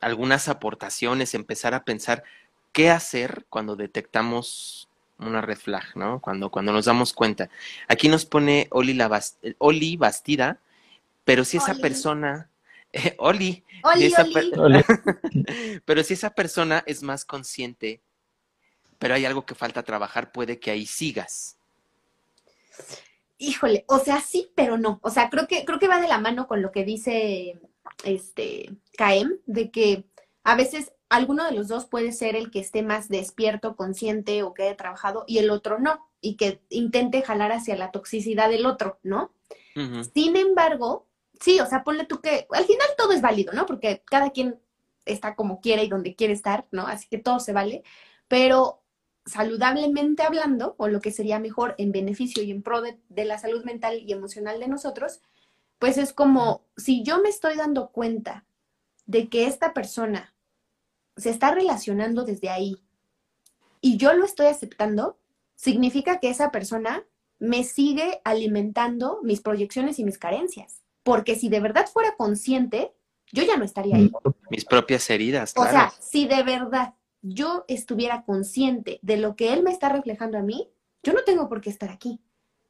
algunas aportaciones, empezar a pensar qué hacer cuando detectamos una red flag, ¿no? Cuando, cuando nos damos cuenta. Aquí nos pone Oli, la Oli Bastida, pero si esa persona, Oli, Oli, pero si esa persona es más consciente, pero hay algo que falta trabajar, puede que ahí sigas. Híjole, o sea, sí, pero no. O sea, creo que, creo que va de la mano con lo que dice este Caem, de que a veces alguno de los dos puede ser el que esté más despierto, consciente o que haya trabajado y el otro no, y que intente jalar hacia la toxicidad del otro, ¿no? Sin embargo, sí, o sea, ponle tú que al final todo es válido, ¿no? Porque cada quien está como quiere y donde quiere estar, ¿no? Así que todo se vale, pero saludablemente hablando, o lo que sería mejor en beneficio y en pro de, la salud mental y emocional de nosotros, pues es como si yo me estoy dando cuenta de que esta persona se está relacionando desde ahí y yo lo estoy aceptando, significa que esa persona me sigue alimentando mis proyecciones y mis carencias. Porque si de verdad fuera consciente, yo ya no estaría ahí. Mis propias heridas. O sea, si de verdad yo estuviera consciente de lo que él me está reflejando a mí, yo no tengo por qué estar aquí.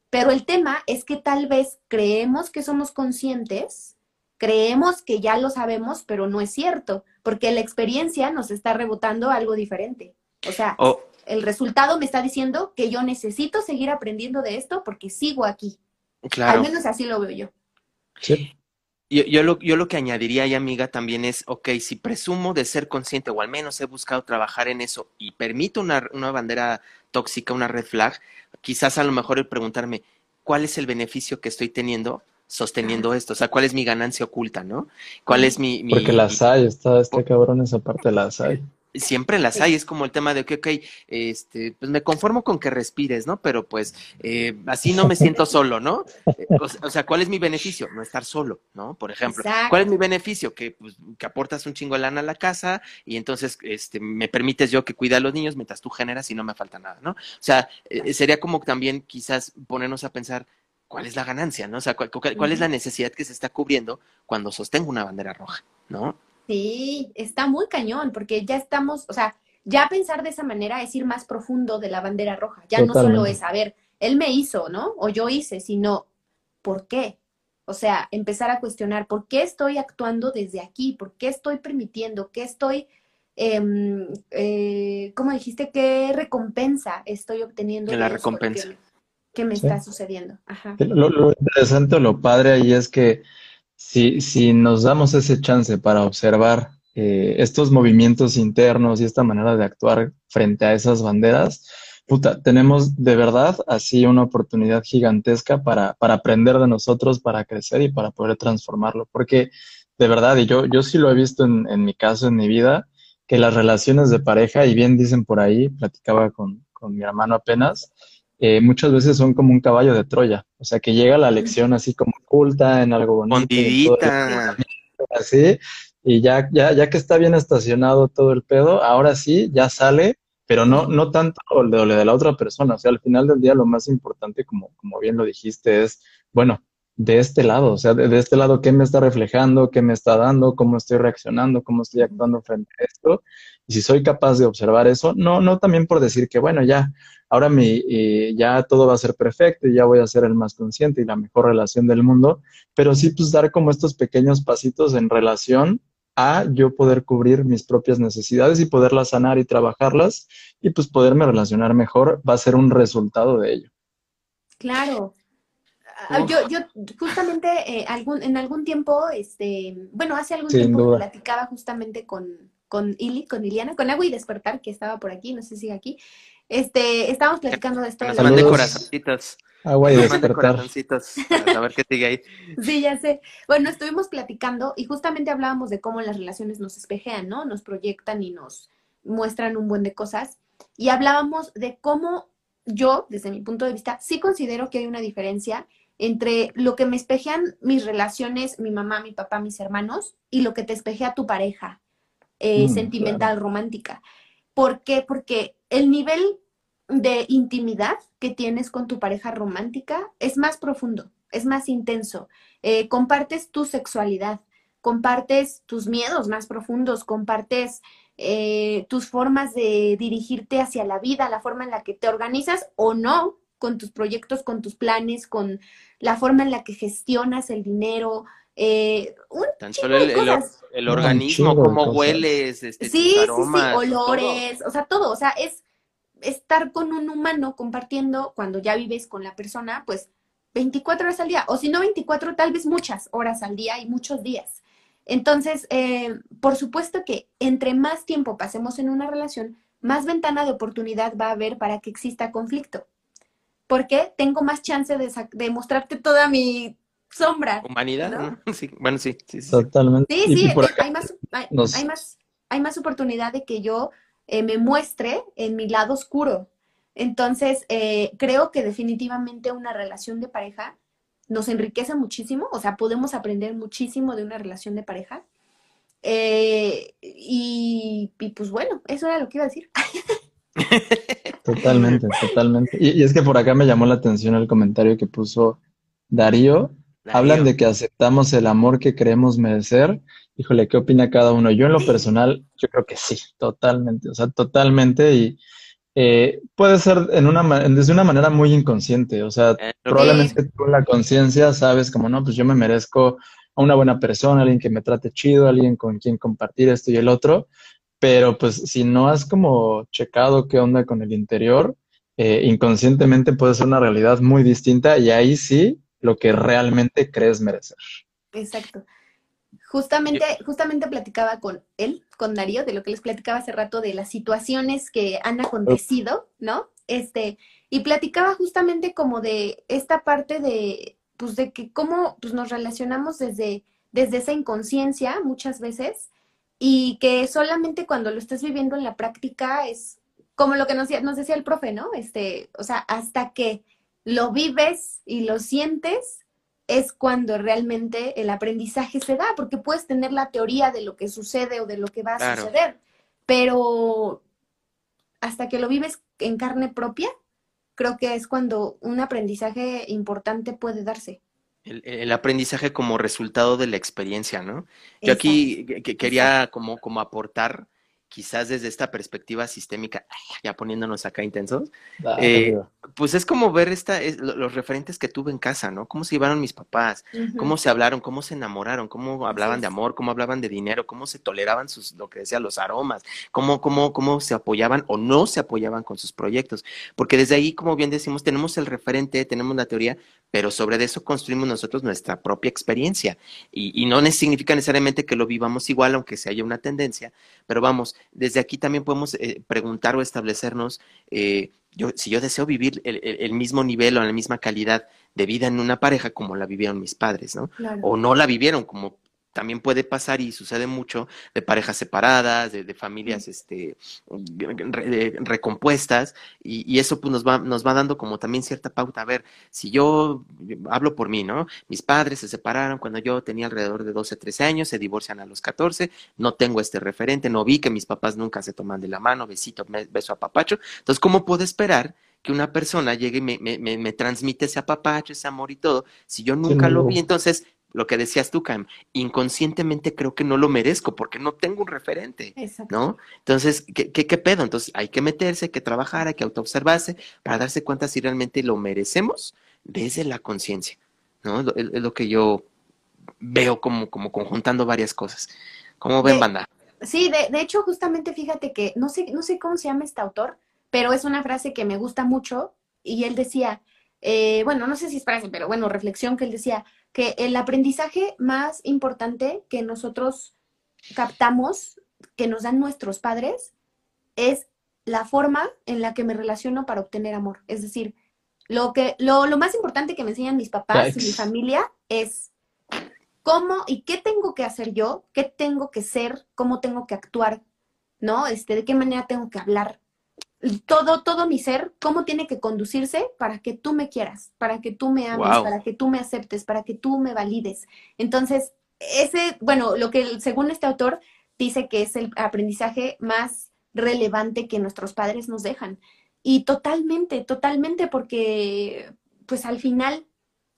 Pero el tema es que tal vez creemos que somos conscientes, creemos que ya lo sabemos, pero no es cierto, porque la experiencia nos está rebotando algo diferente. O sea, el resultado me está diciendo que yo necesito seguir aprendiendo de esto porque sigo aquí. Claro. Al menos así lo veo yo. Sí. Yo, yo, lo, yo lo que añadiría ahí, amiga, también es, ok, si presumo de ser consciente o al menos he buscado trabajar en eso y permito una, una bandera tóxica, una red flag, quizás a lo mejor el preguntarme, ¿cuál es el beneficio que estoy teniendo sosteniendo esto? O sea, ¿cuál es mi ganancia oculta, no? ¿Cuál es mi...? mi Porque las hay, está este cabrón esa parte las hay siempre las hay, es como el tema de que, ok, este, pues me conformo con que respires, ¿no? Pero pues eh, así no me siento solo, ¿no? O, sea, ¿cuál es mi beneficio? No estar solo, ¿no? Por ejemplo, ¿cuál es mi beneficio? Que, pues, que aportas un chingo de lana a la casa y entonces este, me permites yo que cuide a los niños mientras tú generas y no me falta nada, ¿no? O sea, eh, sería como también quizás ponernos a pensar, ¿cuál es la ganancia, no? O sea, ¿cuál, cuál es la necesidad que se está cubriendo cuando sostengo una bandera roja, ¿no? Sí, está muy cañón, porque ya estamos, o sea, ya pensar de esa manera es ir más profundo de la bandera roja. Ya no solo es, a ver, él me hizo, ¿no? O yo hice, sino, ¿por qué? O sea, empezar a cuestionar, ¿por qué estoy actuando desde aquí? ¿Por qué estoy permitiendo? ¿Qué estoy, eh, eh, cómo dijiste, qué recompensa estoy obteniendo? la recompensa. ¿Qué me está sucediendo? Ajá. Lo, lo interesante o lo padre ahí es que si, si nos damos ese chance para observar eh, estos movimientos internos y esta manera de actuar frente a esas banderas, puta, tenemos de verdad así una oportunidad gigantesca para, para aprender de nosotros, para crecer y para poder transformarlo. Porque de verdad, y yo, yo sí lo he visto en, en mi caso, en mi vida, que las relaciones de pareja, y bien dicen por ahí, platicaba con, con mi hermano apenas, eh, muchas veces son como un caballo de Troya. O sea, que llega la lección así como oculta en algo bonito. Así, y ya, ya, ya que está bien estacionado todo el pedo, ahora sí, ya sale, pero no, no tanto lo de, de la otra persona. O sea, al final del día lo más importante, como, como bien lo dijiste, es, bueno, de este lado, o sea, de, de, este lado, ¿qué me está reflejando? ¿Qué me está dando? ¿Cómo estoy reaccionando? ¿Cómo estoy actuando frente a esto? Y si soy capaz de observar eso, no, no también por decir que, bueno, ya, ahora mi, eh, ya todo va a ser perfecto y ya voy a ser el más consciente y la mejor relación del mundo, pero sí pues dar como estos pequeños pasitos en relación a yo poder cubrir mis propias necesidades y poderlas sanar y trabajarlas y pues poderme relacionar mejor va a ser un resultado de ello. Claro. Ah, yo, yo justamente eh, algún, en algún tiempo, este, bueno, hace algún tiempo platicaba justamente con, con Ili, con Iliana, con Agua y Despertar, que estaba por aquí, no sé si sigue aquí, este, estábamos platicando de esto. Nos mande corazoncitos. Agua y despertar. a ver qué sigue ahí. Sí, ya sé. Bueno, estuvimos platicando y justamente hablábamos de cómo las relaciones nos espejean, ¿no? Nos proyectan y nos muestran un buen de cosas. Y hablábamos de cómo yo, desde mi punto de vista, sí considero que hay una diferencia entre lo que me espejean mis relaciones, mi mamá, mi papá, mis hermanos, y lo que te espejea tu pareja eh, mm, sentimental, romántica. ¿Por qué? Porque el nivel de intimidad que tienes con tu pareja romántica es más profundo, es más intenso. Eh, compartes tu sexualidad, compartes tus miedos más profundos, compartes eh, tus formas de dirigirte hacia la vida, la forma en la que te organizas o no con tus proyectos, con tus planes, con la forma en la que gestionas el dinero. Eh, Tan solo el, organismo, cómo hueles, este, sí, aromas, sí, sí, olores, o sea, todo, o sea, es estar con un humano compartiendo cuando ya vives con la persona, pues 24 horas al día, o si no 24, tal vez muchas horas al día y muchos días. Entonces, eh, por supuesto que entre más tiempo pasemos en una relación, más ventana de oportunidad va a haber para que exista conflicto. Porque tengo más chance de, de mostrarte toda mi sombra. Humanidad, Sí, bueno, sí, sí, Totalmente. Sí, sí, hay, más, hay, más, hay más oportunidad de que yo eh, me muestre en mi lado oscuro. Entonces, eh, creo que definitivamente una relación de pareja nos enriquece muchísimo, o sea, podemos aprender muchísimo de una relación de pareja. Eh, y, pues bueno, eso era lo que iba a decir. Totalmente, totalmente. Y, es que por acá me llamó la atención el comentario que puso Darío. Hablan de que aceptamos el amor que creemos merecer. Híjole, ¿qué opina cada uno? Yo en lo personal, yo creo que sí, totalmente, o sea, totalmente. Y, eh, puede ser en una, desde una manera muy inconsciente, o sea, eh, probablemente tú en la conciencia sabes como, no, pues yo me merezco a una buena persona, alguien que me trate chido, alguien con quien compartir esto y el otro, pero pues si no has como checado qué onda con el interior, eh, inconscientemente puede ser una realidad muy distinta y ahí sí lo que realmente crees merecer. Exacto. Justamente, justamente platicaba con él, con Darío, de lo que les platicaba hace rato, de las situaciones que han acontecido, ¿no? Este, y platicaba justamente como de esta parte de, pues de que cómo pues, nos relacionamos desde, desde esa inconsciencia muchas veces y que solamente cuando lo estás viviendo en la práctica es como lo que nos, nos decía el profe, ¿no? Este, o sea, hasta que lo vives y lo sientes, es cuando realmente el aprendizaje se da, porque puedes tener la teoría de lo que sucede o de lo que va a suceder, pero hasta que lo vives en carne propia, creo que es cuando un aprendizaje importante puede darse. El, aprendizaje como resultado de la experiencia, ¿no? Yo aquí quería como, como aportar quizás desde esta perspectiva sistémica, ya poniéndonos acá intensos, eh, pues es como ver esta, los referentes que tuve en casa, ¿no? Cómo se llevaron mis papás, cómo se hablaron, cómo se enamoraron, cómo hablaban de amor, cómo hablaban de dinero, cómo se toleraban sus, lo que decía, los aromas, cómo, cómo, cómo se apoyaban o no se apoyaban con sus proyectos. Porque desde ahí, como bien decimos, tenemos el referente, tenemos la teoría, pero sobre eso construimos nosotros nuestra propia experiencia. Y, y no significa necesariamente que lo vivamos igual, aunque se haya una tendencia, pero vamos, desde aquí también podemos eh, preguntar o establecernos, eh, yo, si yo deseo vivir el, mismo nivel o la misma calidad de vida en una pareja como la vivieron mis padres, ¿no? O no la vivieron como también puede pasar y sucede mucho de parejas separadas, de, familias este, recompuestas, y, eso pues, nos, va, nos va dando como también cierta pauta. A ver, si yo hablo por mí, ¿no? Mis padres se separaron cuando yo tenía alrededor de 12, 13 años, se divorcian a los 14, no tengo este referente, no vi que mis papás nunca se toman de la mano, besito, beso a papacho. Entonces, ¿cómo puedo esperar? que una persona llegue y me, me, me, transmite ese apapacho, ese amor y todo. Si yo nunca lo vi, entonces lo que decías tú, Cam, inconscientemente creo que no lo merezco porque no tengo un referente, ¿no? Entonces, ¿qué, ¿qué, pedo? Entonces, hay que meterse, hay que trabajar, hay que autoobservarse para darse cuenta si realmente lo merecemos desde la conciencia, ¿no? Es, lo que yo veo como, como conjuntando varias cosas. ¿Cómo ven, banda? Sí, de, de, hecho, justamente fíjate que no sé, no sé cómo se llama este autor, pero es una frase que me gusta mucho y él decía, eh, bueno, no sé si es frase, pero bueno, reflexión que él decía, que el aprendizaje más importante que nosotros captamos, que nos dan nuestros padres, es la forma en la que me relaciono para obtener amor. Es decir, lo, que, lo, lo más importante que me enseñan mis papás y mi familia es cómo y qué tengo que hacer yo, qué tengo que ser, cómo tengo que actuar, ¿no? Este, de qué manera tengo que hablar todo, todo mi ser, cómo tiene que conducirse para que tú me quieras, para que tú me ames, para que tú me aceptes, para que tú me valides. Entonces, ese, bueno, lo que según este autor dice que es el aprendizaje más relevante que nuestros padres nos dejan. Y totalmente, totalmente, porque pues al final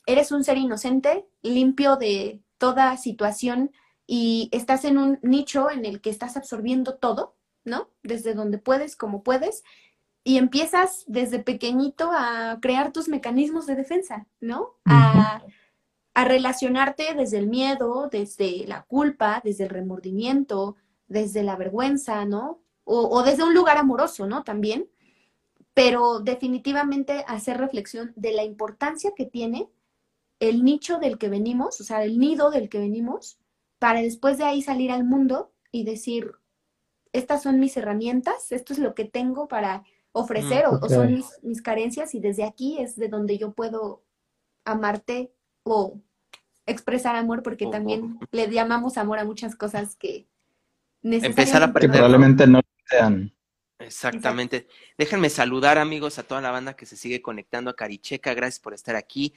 eres un ser inocente, limpio de toda situación y estás en un nicho en el que estás absorbiendo todo, ¿no? Desde donde puedes, como puedes, y empiezas desde pequeñito a crear tus mecanismos de defensa, ¿no? A, a relacionarte desde el miedo, desde la culpa, desde el remordimiento, desde la vergüenza, ¿no? O, desde un lugar amoroso, ¿no? También, pero definitivamente hacer reflexión de la importancia que tiene el nicho del que venimos, o sea, el nido del que venimos, para después de ahí salir al mundo y decir, estas son mis herramientas, esto es lo que tengo para ofrecer o, o, son mis, mis, carencias y desde aquí es de donde yo puedo amarte o expresar amor porque también le llamamos amor a muchas cosas que Empezar a aprender. Que probablemente no sean. Exactamente. Déjenme saludar, amigos, a toda la banda que se sigue conectando a Caricheca. Gracias por estar aquí.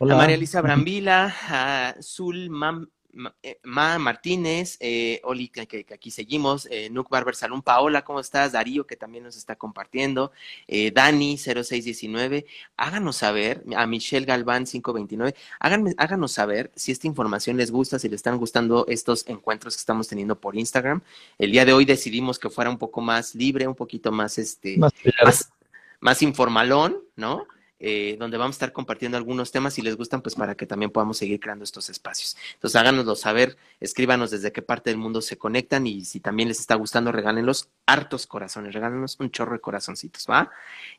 A María Elisa Brambila, a Zul Mam, eh, Ma Martínez, eh, Oli, que, aquí seguimos, eh, Nuke Barber Salón, Paola, ¿cómo estás? Darío, que también nos está compartiendo, eh, Dani, 0619, háganos saber, a Michelle Galván, 529, háganme, háganos saber si esta información les gusta, si les están gustando estos encuentros que estamos teniendo por Instagram. El día de hoy decidimos que fuera un poco más libre, un poquito más, este, más, más informalón, ¿no? Eh, donde vamos a estar compartiendo algunos temas si les gustan, pues para que también podamos seguir creando estos espacios. Entonces háganoslo saber, escríbanos desde qué parte del mundo se conectan y si también les está gustando, regálenlos hartos corazones, regálenos un chorro de corazoncitos, ¿va?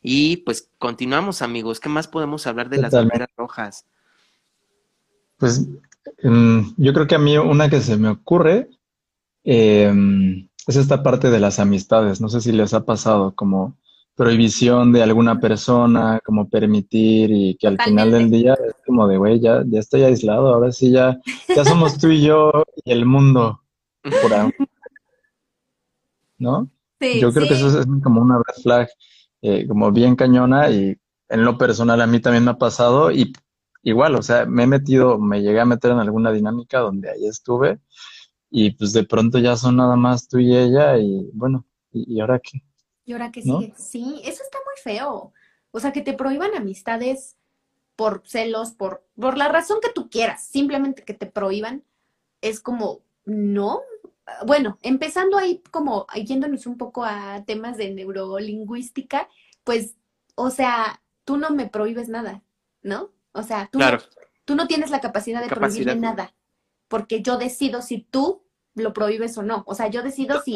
Y pues continuamos, amigos. ¿Qué más podemos hablar de las banderas rojas? Pues em, yo creo que a mí una que se me ocurre em, es esta parte de las amistades. No sé si les ha pasado como prohibición de alguna persona, como permitir y que al final del día es como de, güey, ya, ya estoy aislado, ahora sí ya, ya somos tú y yo y el mundo por ahí. ¿No? Sí, yo creo que eso es como una red flag, eh, como bien cañona y en lo personal a mí también me ha pasado y igual, o sea, me he metido, me llegué a meter en alguna dinámica donde ahí estuve y pues de pronto ya son nada más tú y ella y bueno, ¿y, y ahora qué? ¿Y ahora qué sigue? Sí, eso está muy feo. O sea, que te prohíban amistades por celos, por, por la razón que tú quieras, simplemente que te prohíban, es como, no. Bueno, empezando ahí como yéndonos un poco a temas de neurolingüística, pues, o sea, tú no me prohíbes nada, ¿no? O sea, tú, no, tú no tienes la capacidad de prohibirme nada, porque yo decido si tú lo prohíbes o no. O sea, yo decido si,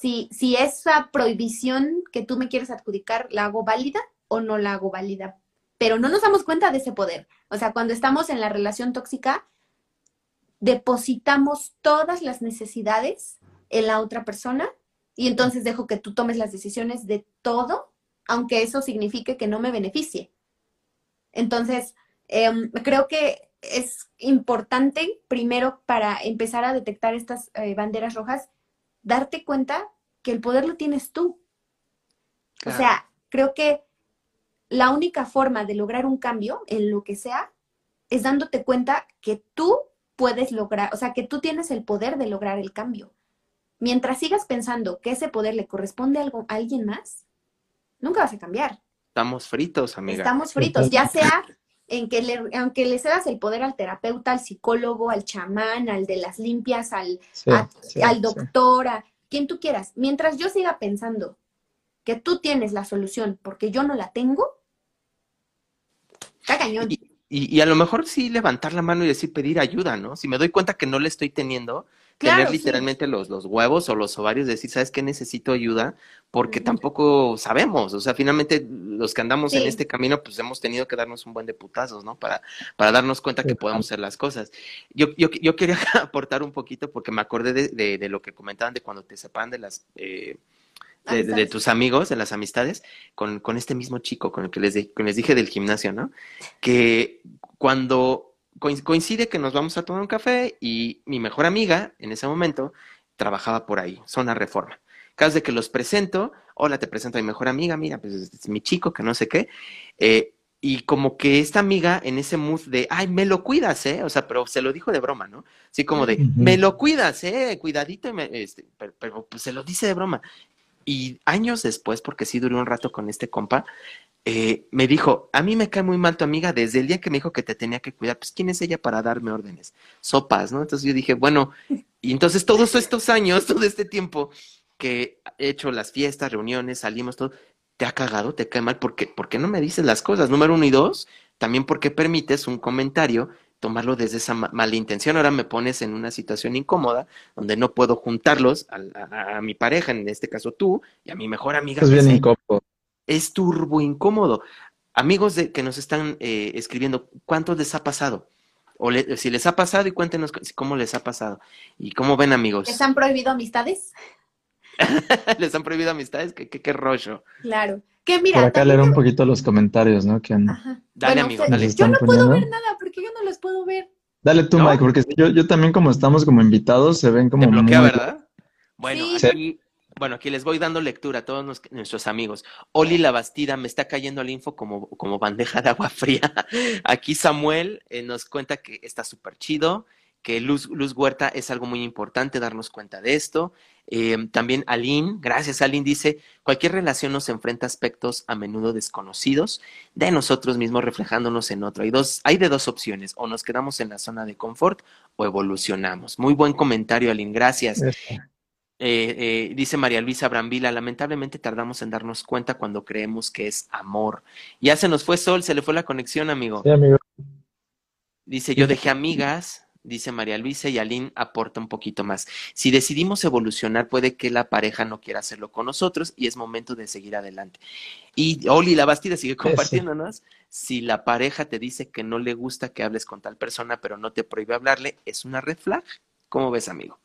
si, si esa prohibición que tú me quieres adjudicar la hago válida o no la hago válida. Pero no nos damos cuenta de ese poder. O sea, cuando estamos en la relación tóxica, depositamos todas las necesidades en la otra persona y entonces dejo que tú tomes las decisiones de todo, aunque eso signifique que no me beneficie. Entonces, em, creo que es importante, primero, para empezar a detectar estas eh, banderas rojas, darte cuenta que el poder lo tienes tú. O sea, creo que la única forma de lograr un cambio en lo que sea es dándote cuenta que tú puedes lograr, o sea, que tú tienes el poder de lograr el cambio. Mientras sigas pensando que ese poder le corresponde a, algo, a alguien más, nunca vas a cambiar. Estamos fritos, amiga. Estamos fritos, ya sea en que le, aunque le cedas el poder al terapeuta, al psicólogo, al chamán, al de las limpias, al, al doctor, a quien tú quieras, mientras yo siga pensando que tú tienes la solución porque yo no la tengo, está cañón. Y, y, a lo mejor sí levantar la mano y decir pedir ayuda, ¿no? Si me doy cuenta que no le estoy teniendo, tener literalmente los, los huevos o los ovarios, decir, ¿sabes qué? Necesito ayuda, porque tampoco sabemos, o sea, finalmente los que andamos en este camino, pues hemos tenido que darnos un buen de putazos, ¿no? Para, para darnos cuenta que podemos hacer las cosas. Yo, yo, yo quería aportar un poquito porque me acordé de, de, lo que comentaban de cuando te separan de las... Eh, de, tus amigos, de las amistades, con, con este mismo chico, con el que les, que les dije del gimnasio, ¿no? Que cuando coincide que nos vamos a tomar un café y mi mejor amiga en ese momento trabajaba por ahí, zona reforma. Vez de que los presento, hola, te presento a mi mejor amiga, mira, pues es mi chico, que no sé qué. Eh, y como que esta amiga en ese mood de, ay, me lo cuidas, ¿eh? O sea, pero se lo dijo de broma, ¿no? Así como de, me lo cuidas, ¿eh? Cuidadito, este, pero, pues se lo dice de broma. Y años después, porque sí duró un rato con este compa, eh, me dijo, a mí me cae muy mal tu amiga desde el día que me dijo que te tenía que cuidar, pues ¿quién es ella para darme órdenes? Sopas, ¿no? Entonces yo dije, bueno, y entonces todos estos años, todo este tiempo que he hecho las fiestas, reuniones, salimos, todo, te ha cagado, te cae mal, porque, ¿por qué no me dices las cosas? Número uno y dos, también porque permites un comentario tomarlo desde esa mala intención. Ahora me pones en una situación incómoda donde no puedo juntarlos a, mi pareja, en este caso tú, y a mi mejor amiga. Es bien incómodo. Es turbo incómodo. Amigos de, que nos están eh, escribiendo, ¿cuántos les ha pasado? O si les ha pasado y cuéntenos cómo les ha pasado. ¿Y cómo ven, amigos? ¿Les han prohibido amistades? les han prohibido amistades, qué, qué, rollo. Claro. Que mira, Por acá leer un poquito los comentarios, ¿no? Que Dale, amigo. yo no puedo ver nada porque yo no los puedo ver. Dale tú, Mike, porque yo, yo también como estamos como invitados, se ven como... Te bloquea, ¿verdad? Bueno, aquí, bueno, aquí les voy dando lectura a todos nuestros amigos. Oli La Bastida, me está cayendo el info como, como bandeja de agua fría. Aquí Samuel eh, nos cuenta que está súper chido que Luz, Luz Huerta es algo muy importante darnos cuenta de esto. Eh, también Aline, gracias Aline, dice, cualquier relación nos enfrenta a aspectos a menudo desconocidos de nosotros mismos reflejándonos en otro. Hay, dos, hay de dos opciones, o nos quedamos en la zona de confort o evolucionamos. Muy buen comentario, Aline, gracias. Eh, eh, dice María Luisa Brambila, lamentablemente tardamos en darnos cuenta cuando creemos que es amor. Ya se nos fue Sol, se le fue la conexión, amigo. Sí, amigo. Dice, yo dejé amigas, dice María Luisa, y Aline aporta un poquito más. Si decidimos evolucionar, puede que la pareja no quiera hacerlo con nosotros y es momento de seguir adelante. Y Oli La Bastida sigue compartiéndonos. Si la pareja te dice que no le gusta que hables con tal persona, pero no te prohíbe hablarle, ¿es una red flag? ¿Cómo ves, amigo?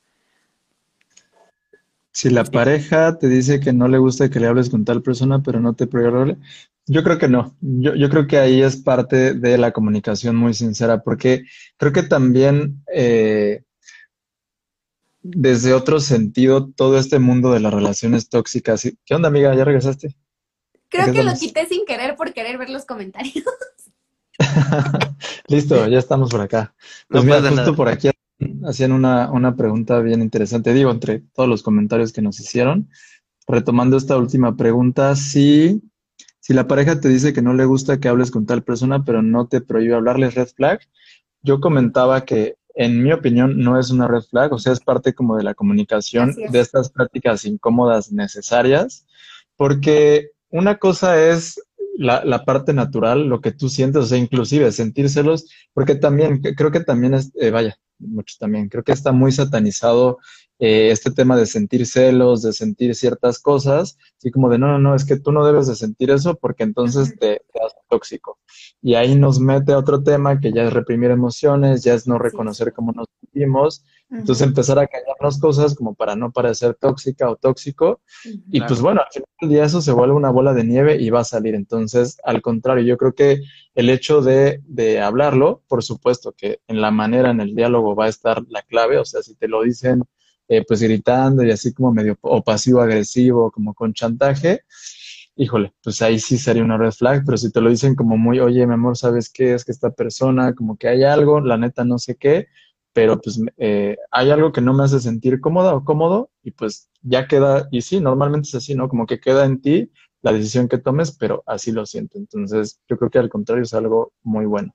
Si la pareja te dice que no le gusta que le hables con tal persona, pero no te prohíbe hablarle, yo creo que no. Yo, yo, creo que ahí es parte de la comunicación muy sincera, porque creo que también eh, desde otro sentido, todo este mundo de las relaciones tóxicas. ¿Qué onda, amiga? ¿Ya regresaste? Creo que lo quité sin querer por querer ver los comentarios. Listo, ya estamos por acá. Pues mira, justo por aquí hacían una, una pregunta bien interesante, digo, entre todos los comentarios que nos hicieron. Retomando esta última pregunta, sí si la pareja te dice que no le gusta que hables con tal persona, pero no te prohíbe hablarles red flag, yo comentaba que en mi opinión no es una red flag, o sea, es parte como de la comunicación de estas prácticas incómodas necesarias, porque una cosa es la, parte natural, lo que tú sientes, o sea, inclusive sentírselos, porque también, creo que también es, eh, vaya, muchos también, creo que está muy satanizado eh, este tema de sentir celos, de sentir ciertas cosas, así como de no, no, no, es que tú no debes de sentir eso porque entonces te, te tóxico. Y ahí nos mete a otro tema que ya es reprimir emociones, ya es no reconocer cómo nos sentimos, entonces empezar a callarnos cosas como para no parecer tóxica o tóxico. Y pues bueno, al final del día eso se vuelve una bola de nieve y va a salir. Entonces, al contrario, yo creo que el hecho de, de hablarlo, por supuesto que en la manera, en el diálogo va a estar la clave, o sea, si te lo dicen eh, pues gritando y así como medio o pasivo-agresivo, como con chantaje, híjole, pues ahí sí sería una red flag, pero si te lo dicen como muy, oye, mi amor, ¿sabes qué? Es que esta persona, como que hay algo, la neta no sé qué, pero pues eh, hay algo que no me hace sentir cómoda o cómodo y pues ya queda, y sí, normalmente es así, ¿no? Como que queda en ti la decisión que tomes, pero así lo siento. Entonces, yo creo que al contrario es algo muy bueno.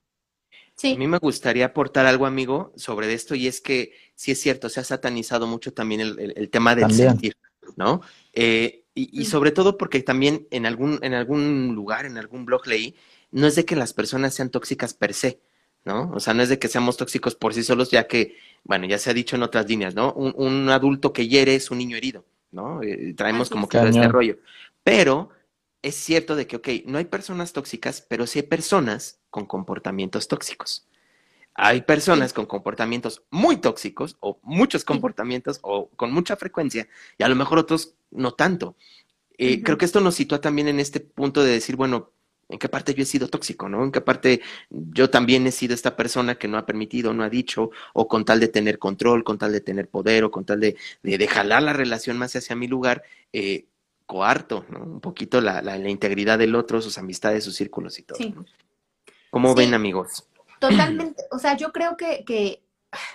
A mí me gustaría aportar algo, amigo, sobre esto, y es que sí es cierto, se ha satanizado mucho también el, tema del sentir, ¿no? Eh, y, sobre todo porque también en algún, en algún lugar, en algún blog leí, no es de que las personas sean tóxicas per se, ¿no? O sea, no es de que seamos tóxicos por sí solos, ya que, bueno, ya se ha dicho en otras líneas, ¿no? Un, adulto que hiere es un niño herido, ¿no? Eh, traemos como que todo este rollo. Pero es cierto de que, ok, no hay personas tóxicas, pero sí hay personas con comportamientos tóxicos. Hay personas con comportamientos muy tóxicos o muchos comportamientos o con mucha frecuencia y a lo mejor otros no tanto. Eh, creo que esto nos sitúa también en este punto de decir, bueno, ¿En qué parte yo he sido tóxico, no? ¿En qué parte yo también he sido esta persona que no ha permitido, no ha dicho, o con tal de tener control, con tal de tener poder, o con tal de, de, jalar la relación más hacia mi lugar, eh, coarto, ¿no? Un poquito la, la, integridad del otro, sus amistades, sus círculos y todo. Sí. ¿Cómo ven, amigos? Totalmente. O sea, yo creo que, que,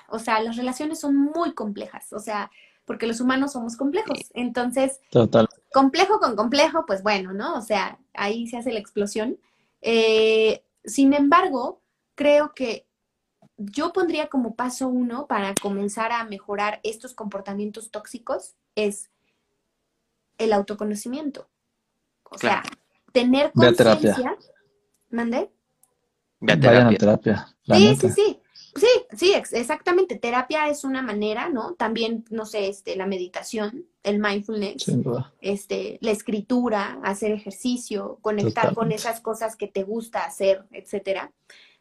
o sea, las relaciones son muy complejas. O sea, porque los humanos somos complejos. Entonces, Total. complejo con complejo, pues bueno, ¿no? O sea, ahí se hace la explosión. Eh, sin embargo, creo que yo pondría como paso uno para comenzar a mejorar estos comportamientos tóxicos es el autoconocimiento. O sea, tener conciencia. ¿Mande? Vayan a terapia. Sí, sí, sí. Sí, sí, exactamente. Terapia es una manera, ¿no? También, no sé, este, la meditación, el mindfulness, este, la escritura, hacer ejercicio, conectar con esas cosas que te gusta hacer, etcétera.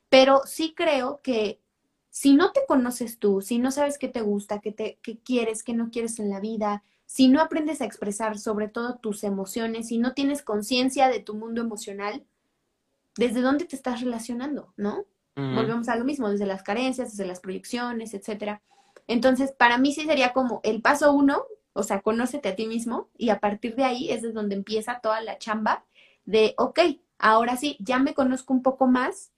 Pero sí creo que si no te conoces tú, si no sabes qué te gusta, qué, te, qué quieres, qué no quieres en la vida, si no aprendes a expresar sobre todo tus emociones, si no tienes conciencia de tu mundo emocional, ¿desde dónde te estás relacionando, no? Volvemos a lo mismo, desde las carencias, desde las proyecciones, etcétera. Entonces, para mí sí sería como el paso uno, o sea, conócete a ti mismo y a partir de ahí es desde donde empieza toda la chamba de, ok, ahora sí, ya me conozco un poco más,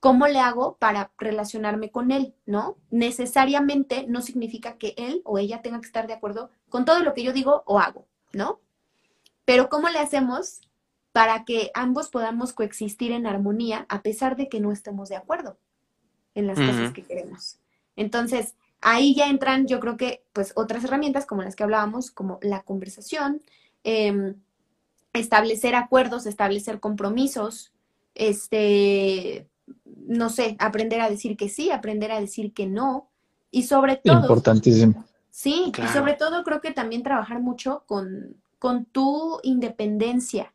¿cómo le hago para relacionarme con él? ¿No? Necesariamente no significa que él o ella tenga que estar de acuerdo con todo lo que yo digo o hago, ¿no? Pero ¿cómo le hacemos para que ambos podamos coexistir en armonía a pesar de que no estemos de acuerdo en las cosas que queremos. Entonces, ahí ya entran, yo creo que, pues, otras herramientas como las que hablábamos, como la conversación, em, establecer acuerdos, establecer compromisos, este, no sé, aprender a decir que sí, aprender a decir que no, y sobre todo... Importantísimo. Sí, y sobre todo creo que también trabajar mucho con, con tu independencia,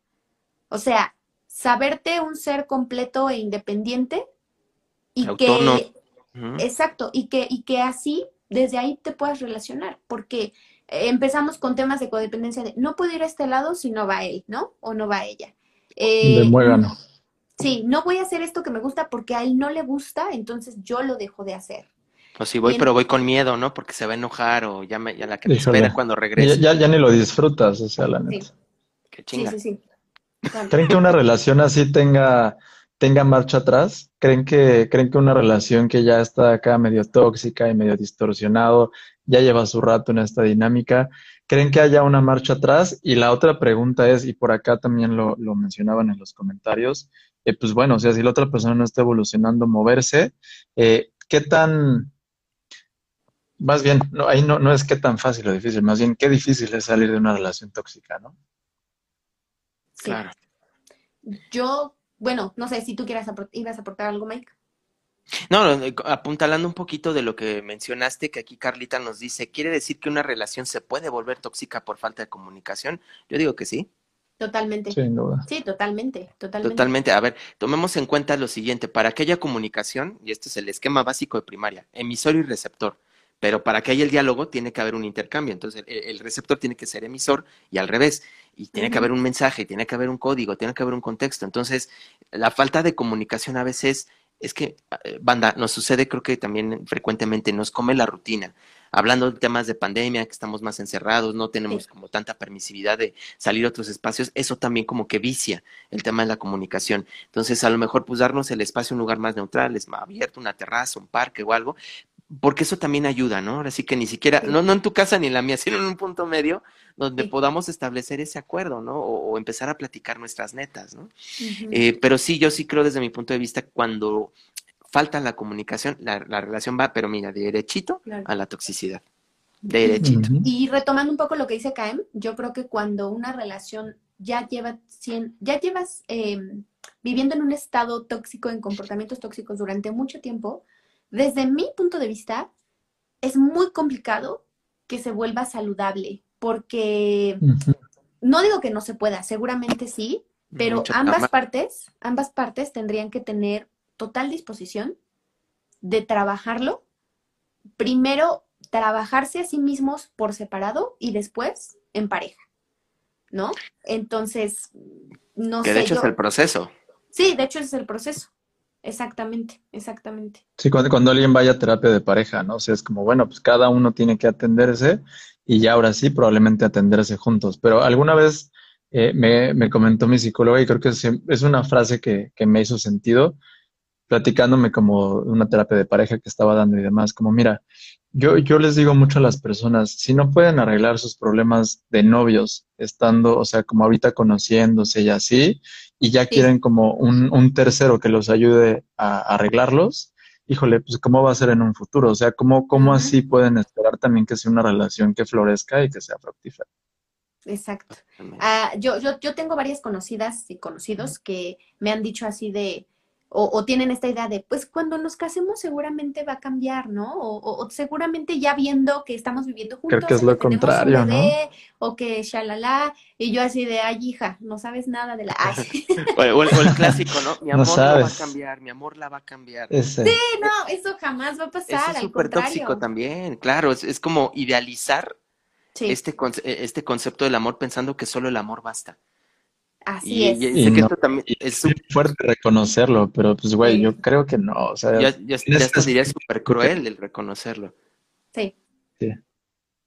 o sea, saberte un ser completo e independiente y que exacto, y que y que así desde ahí te puedas relacionar, porque empezamos con temas de codependencia de no puedo ir a este lado si no va él, ¿no? O no va ella. Eh, de muégano. Sí, no voy a hacer esto que me gusta porque a él no le gusta, entonces yo lo dejo de hacer. O si voy, pero voy con miedo, ¿no? Porque se va a enojar o ya, me, ya la que me espera cuando regrese. Ya, ya, ni lo disfrutas, o sea, la neta. Qué chinga. Sí, sí, sí. ¿Creen que una relación así tenga, tenga marcha atrás? ¿Creen que, ¿Creen que una relación que ya está acá medio tóxica y medio distorsionado, ya lleva su rato en esta dinámica? ¿Creen que haya una marcha atrás? Y la otra pregunta es, y por acá también lo, lo mencionaban en los comentarios, eh, pues bueno, o sea, si la otra persona no está evolucionando, moverse, eh, ¿qué tan, más bien, no, ahí no, no es qué tan fácil o difícil, más bien qué difícil es salir de una relación tóxica, ¿no? Claro. Yo, bueno, no sé si tú quieras ibas a aportar algo, Mike. No, eh, apuntalando un poquito de lo que mencionaste, que aquí Carlita nos dice, ¿quiere decir que una relación se puede volver tóxica por falta de comunicación? Yo digo que sí. Totalmente. Sin duda. Sí, totalmente, totalmente. Totalmente. A ver, tomemos en cuenta lo siguiente, para que haya comunicación, y esto es el esquema básico de primaria, emisor y receptor. Pero para que haya el diálogo tiene que haber un intercambio. Entonces, el, receptor tiene que ser emisor y al revés. Y tiene que haber un mensaje, tiene que haber un código, tiene que haber un contexto. Entonces, la falta de comunicación a veces es que, eh, banda, nos sucede, creo que también frecuentemente nos come la rutina. Hablando de temas de pandemia, que estamos más encerrados, no tenemos como tanta permisividad de salir a otros espacios, eso también como que vicia el tema de la comunicación. Entonces, a lo mejor, pues darnos el espacio en un lugar más neutral, es más abierto, una terraza, un parque o algo, porque eso también ayuda, ¿no? Ahora sí que ni siquiera, no, no en tu casa ni en la mía, sino en un punto medio donde podamos establecer ese acuerdo, ¿no? O, empezar a platicar nuestras netas, ¿no? eh, pero sí, yo sí creo desde mi punto de vista, cuando falta la comunicación, la, relación va, pero mira, derechito a la toxicidad. Derechito. Y retomando un poco lo que dice Kaem, yo creo que cuando una relación ya lleva cien, ya llevas em, viviendo en un estado tóxico, en comportamientos tóxicos durante mucho tiempo, desde mi punto de vista, es muy complicado que se vuelva saludable, porque no digo que no se pueda, seguramente sí, pero ambas partes, ambas partes tendrían que tener total disposición de trabajarlo. Primero, trabajarse a sí mismos por separado y después en pareja, ¿no? Entonces, no sé. Que de hecho es el proceso. Sí, de hecho es el proceso. Exactamente, exactamente. Sí, cuando, cuando alguien vaya a terapia de pareja, ¿no? O sea, es como, bueno, pues cada uno tiene que atenderse y ya ahora sí probablemente atenderse juntos. Pero alguna vez eh, me, me, comentó mi psicóloga y creo que es, es una frase que, que, me hizo sentido, platicándome como una terapia de pareja que estaba dando y demás, como mira, yo, yo les digo mucho a las personas, si no pueden arreglar sus problemas de novios, estando, o sea, como ahorita conociéndose y así, y ya sí. quieren como un, un, tercero que los ayude a, arreglarlos, híjole, pues cómo va a ser en un futuro, o sea, cómo, cómo uh -huh. así pueden esperar también que sea una relación que florezca y que sea fructífera. Exacto. Uh, yo, yo, yo tengo varias conocidas y conocidos que me han dicho así de, o, o, tienen esta idea de, pues cuando nos casemos seguramente va a cambiar, ¿no? O, o seguramente ya viendo que estamos viviendo juntos. Creo que es lo que contrario, bebé, ¿no? O que shalala, y yo así de, ay, hija, no sabes nada de la... Ay. o, el, o, el, clásico, ¿no? Mi amor no la va a cambiar, mi amor la va a cambiar. Ese. Sí, no, eso jamás va a pasar, Eso es súper tóxico también, claro, es, es como idealizar sí. este, este concepto del amor pensando que solo el amor basta. Así y, es. Y, y, no, también es súper fuerte reconocerlo, pero pues, güey, sí. yo creo que no. O sea, ya, ya, ya hasta diría súper cruel el reconocerlo. Sí. sí.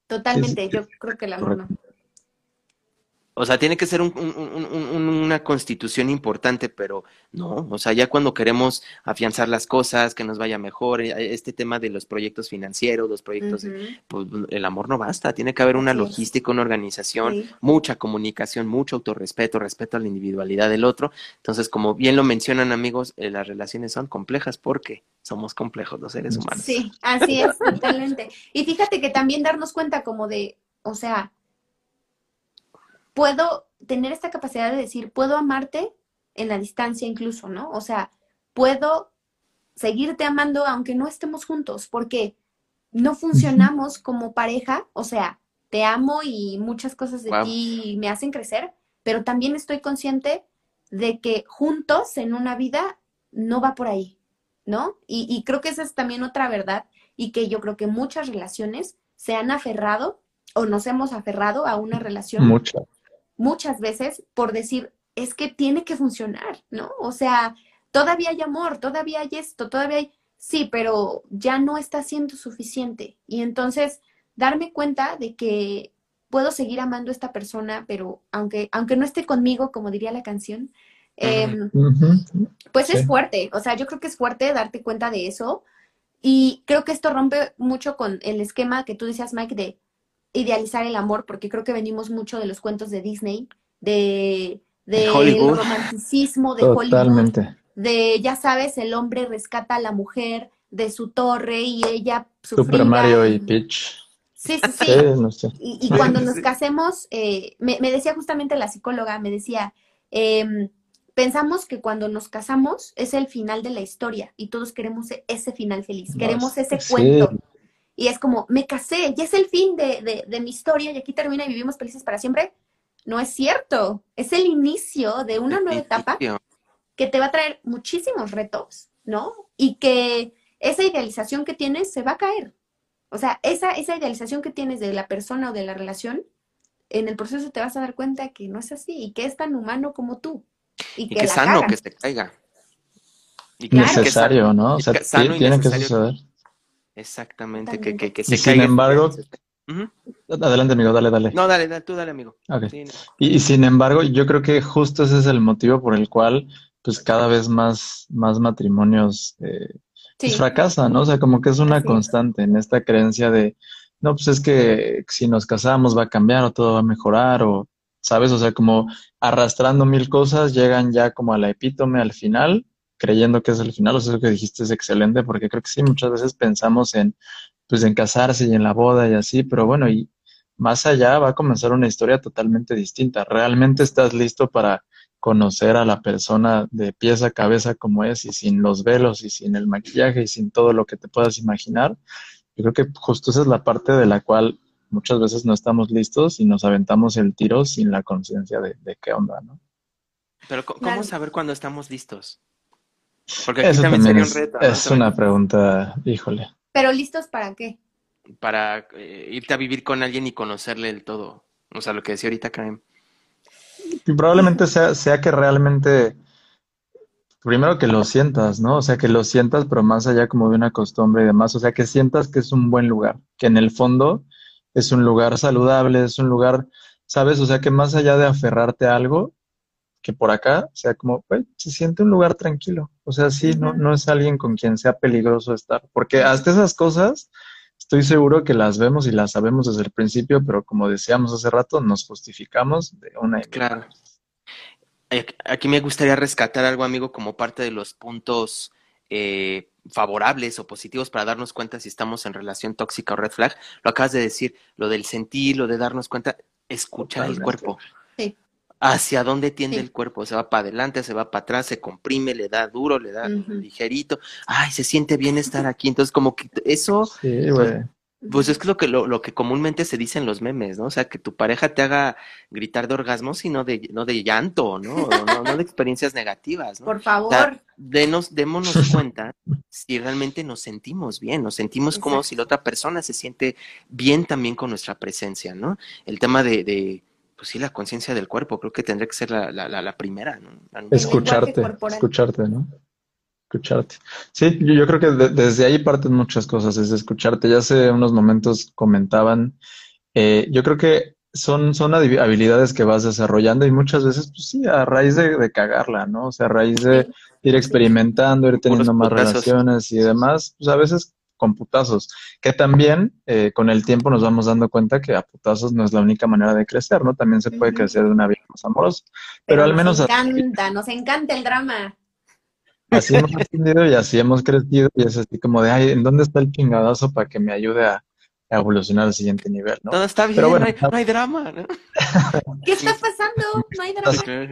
Totalmente, yo creo que no. O sea, tiene que ser un, un, un, una constitución importante, pero no, o sea, ya cuando queremos afianzar las cosas, que nos vaya mejor, eh, este tema de los proyectos financieros, los proyectos, uh -huh. pues el amor no basta, tiene que haber una sí. logística, una organización, sí. mucha comunicación, mucho autorrespeto, respeto a la individualidad del otro. Entonces, como bien lo mencionan amigos, eh, las relaciones son complejas porque somos complejos los seres humanos. Sí, así es, totalmente. Y fíjate que también darnos cuenta como de, o sea, puedo tener esta capacidad de decir, puedo amarte en la distancia incluso, ¿no? O sea, puedo seguirte amando aunque no estemos juntos, porque no funcionamos como pareja, o sea, te amo y muchas cosas de wow. ti me hacen crecer, pero también estoy consciente de que juntos en una vida no va por ahí, ¿no? Y, y creo que esa es también otra verdad y que yo creo que muchas relaciones se han aferrado o nos hemos aferrado a una relación. Muchas muchas veces por decir, es que tiene que funcionar, ¿no? O sea, todavía hay amor, todavía hay esto, todavía hay, sí, pero ya no está siendo suficiente. Y entonces, darme cuenta de que puedo seguir amando a esta persona, pero aunque, aunque no esté conmigo, como diría la canción, eh, uh -huh. pues sí. es fuerte. O sea, yo creo que es fuerte darte cuenta de eso. Y creo que esto rompe mucho con el esquema que tú decías, Mike, de idealizar el amor, porque creo que venimos mucho de los cuentos de Disney, de, de Hollywood. romanticismo de Totalmente. Hollywood, de, ya sabes, el hombre rescata a la mujer de su torre y ella sufría. Super Mario y Peach. Sí, sí, sí. sí no sé. y, y, cuando nos casemos, eh, me, me, decía justamente la psicóloga, me decía, eh, pensamos que cuando nos casamos es el final de la historia y todos queremos ese final feliz, queremos ese sí. cuento y es como, me casé, ya es el fin de, de, de, mi historia y aquí termina y vivimos felices para siempre. No es cierto, es el inicio de una nueva etapa que te va a traer muchísimos retos, ¿no? Y que esa idealización que tienes se va a caer. O sea, esa, esa idealización que tienes de la persona o de la relación, en el proceso te vas a dar cuenta que no es así y que es tan humano como tú. Y, y que, que sano que se caiga. Y claro. Necesario, ¿no? O sea, tiene que suceder. Exactamente, que, que, que se y sin embargo, uh -huh. adelante amigo, dale, dale. No, dale, dale tú dale amigo. Okay. Sí, no. y, y, sin embargo, yo creo que justo ese es el motivo por el cual pues cada vez más, más matrimonios eh, sí. pues, fracasan, ¿no? O sea, como que es una Así constante es. en esta creencia de, no, pues es que si nos casamos va a cambiar o todo va a mejorar o, ¿sabes? O sea, como arrastrando mil cosas, llegan ya como a la epítome al final creyendo que es el final, o sea, eso que dijiste es excelente, porque creo que sí, muchas veces pensamos en, pues, en casarse y en la boda y así, pero bueno, y más allá va a comenzar una historia totalmente distinta. ¿Realmente estás listo para conocer a la persona de pies a cabeza como es y sin los velos y sin el maquillaje y sin todo lo que te puedas imaginar? Yo creo que justo esa es la parte de la cual muchas veces no estamos listos y nos aventamos el tiro sin la conciencia de, de, qué onda, ¿no? Pero ¿cómo claro. saber cuándo estamos listos? Porque aquí Eso también, también sería es, un reto. Es ¿no? una pregunta, híjole. Pero listos para qué? Para eh, irte a vivir con alguien y conocerle el todo. O sea, lo que decía ahorita Karen. Y probablemente sea, sea que realmente primero que lo sientas, ¿no? O sea, que lo sientas, pero más allá como de una costumbre y demás, o sea, que sientas que es un buen lugar, que en el fondo es un lugar saludable, es un lugar, ¿sabes? O sea, que más allá de aferrarte a algo, que por acá sea como, güey, se siente un lugar tranquilo. O sea, sí, no, no es alguien con quien sea peligroso estar, porque hasta esas cosas estoy seguro que las vemos y las sabemos desde el principio, pero como decíamos hace rato, nos justificamos de una y Claro. Aquí me gustaría rescatar algo, amigo, como parte de los puntos eh, favorables o positivos para darnos cuenta si estamos en relación tóxica o red flag. Lo acabas de decir, lo del sentir, lo de darnos cuenta, escuchar el cuerpo. Sí. Hacia dónde tiende el cuerpo, se va para adelante, se va para atrás, se comprime, le da duro, le da ligerito. Ay, se siente bien estar aquí. Entonces, como que eso, sí, güey. Pues es lo que, lo, lo, que comúnmente se dice en los memes, ¿no? O sea, que tu pareja te haga gritar de orgasmos y no de, no de llanto, ¿no? no, no de experiencias negativas, ¿no? Por favor. denos, démonos cuenta si realmente nos sentimos bien, nos sentimos como si la otra persona se siente bien también con nuestra presencia, ¿no? El tema de, de pues sí, la conciencia del cuerpo, creo que tendría que ser la, la, la primera, ¿no? Escucharte, escucharte, ¿no? escucharte. Sí, yo, creo que desde ahí parten muchas cosas, desde escucharte. Ya hace unos momentos comentaban, eh, yo creo que son, son habilidades que vas desarrollando y muchas veces, pues sí, a raíz de, cagarla, ¿no? O sea, a raíz de ir experimentando, ir teniendo más relaciones y demás, pues a veces con putazos, que también eh, con el tiempo nos vamos dando cuenta que a putazos no es la única manera de crecer, ¿no? También se puede crecer de una vida más amorosa. Pero, al menos... Nos encanta, nos encanta el drama. Así hemos aprendido y así hemos crecido y es así como de, ay, ¿en dónde está el chingadazo para que me ayude a, evolucionar al siguiente nivel? ¿no? Todo está bien, no, hay, drama. ¿no? ¿Qué está pasando? No hay drama.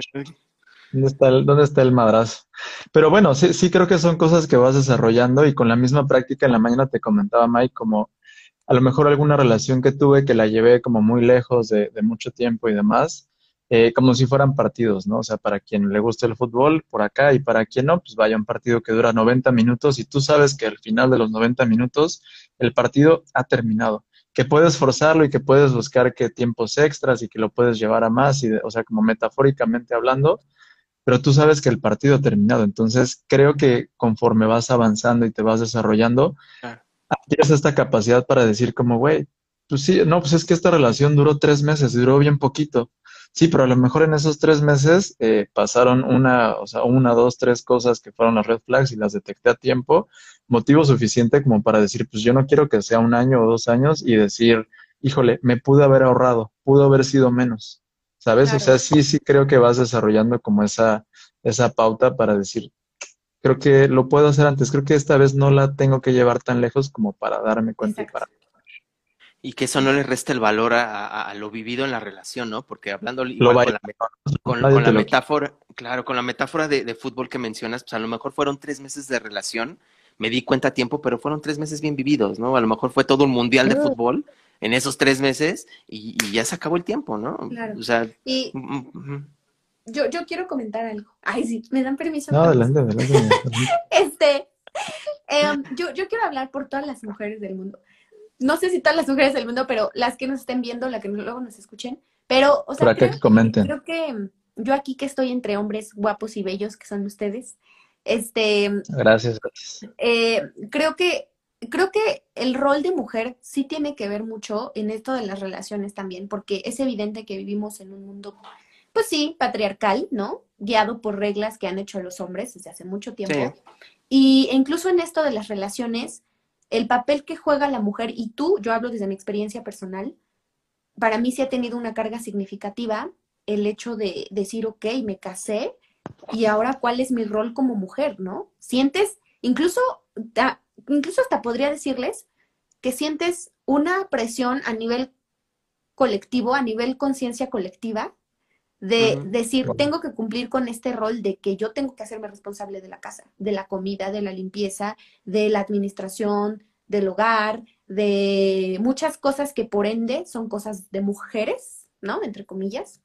¿Dónde está, el, ¿Dónde está el madrazo? Pero bueno, sí, sí creo que son cosas que vas desarrollando y con la misma práctica en la mañana te comentaba Mike como a lo mejor alguna relación que tuve que la llevé como muy lejos de, de mucho tiempo y demás eh, como si fueran partidos, ¿no? O sea, para quien le guste el fútbol, por acá, y para quien no, pues vaya un partido que dura 90 minutos y tú sabes que al final de los 90 minutos el partido ha terminado, que puedes forzarlo y que puedes buscar que tiempos extras y que lo puedes llevar a más, y o sea, como metafóricamente hablando, pero tú sabes que el partido ha terminado. Entonces, creo que conforme vas avanzando y te vas desarrollando, tienes esta capacidad para decir como, güey, pues sí, no, pues es que esta relación duró tres meses, duró bien poquito Sí, pero a lo mejor en esos tres meses eh, pasaron una, o sea, una, dos, tres cosas que fueron las red flags y las detecté a tiempo, motivo suficiente como para decir, pues yo no quiero que sea un año o dos años y decir, híjole, me pude haber ahorrado, pudo haber sido menos, ¿sabes? O sea, sí, sí creo que vas desarrollando como esa, esa pauta para decir, creo que lo puedo hacer antes, creo que esta vez no la tengo que llevar tan lejos como para darme cuenta y para y que eso no le resta el valor a, lo vivido en la relación, ¿no? Porque hablando igual con, la, metáfora, claro, con la metáfora de, fútbol que mencionas, pues a lo mejor fueron tres meses de relación, me di cuenta a tiempo, pero fueron tres meses bien vividos, ¿no? A lo mejor fue todo un mundial de fútbol en esos tres meses y, ya se acabó el tiempo, ¿no? Claro. O sea, y mm, mm, yo, yo quiero comentar algo. Ay, sí, ¿me dan permiso? No, adelante, adelante. este, em, yo, yo quiero hablar por todas las mujeres del mundo no sé si todas las mujeres del mundo, pero las que nos estén viendo, las que luego nos escuchen, pero, o sea, creo, que comenten. creo que yo aquí que estoy entre hombres guapos y bellos, que son ustedes, este... Gracias. Eh, creo que creo que el rol de mujer sí tiene que ver mucho en esto de las relaciones también, porque es evidente que vivimos en un mundo, pues sí, patriarcal, ¿no? Guiado por reglas que han hecho los hombres desde hace mucho tiempo. Y incluso en esto de las relaciones, el papel que juega la mujer, y tú, yo hablo desde mi experiencia personal, para mí sí ha tenido una carga significativa el hecho de decir, ok, me casé y ahora cuál es mi rol como mujer, ¿no? Sientes, incluso, incluso hasta podría decirles que sientes una presión a nivel colectivo, a nivel conciencia colectiva, de decir, tengo que cumplir con este rol de que yo tengo que hacerme responsable de la casa, de la comida, de la limpieza, de la administración, del hogar, de muchas cosas que por ende son cosas de mujeres, ¿no? Entre comillas,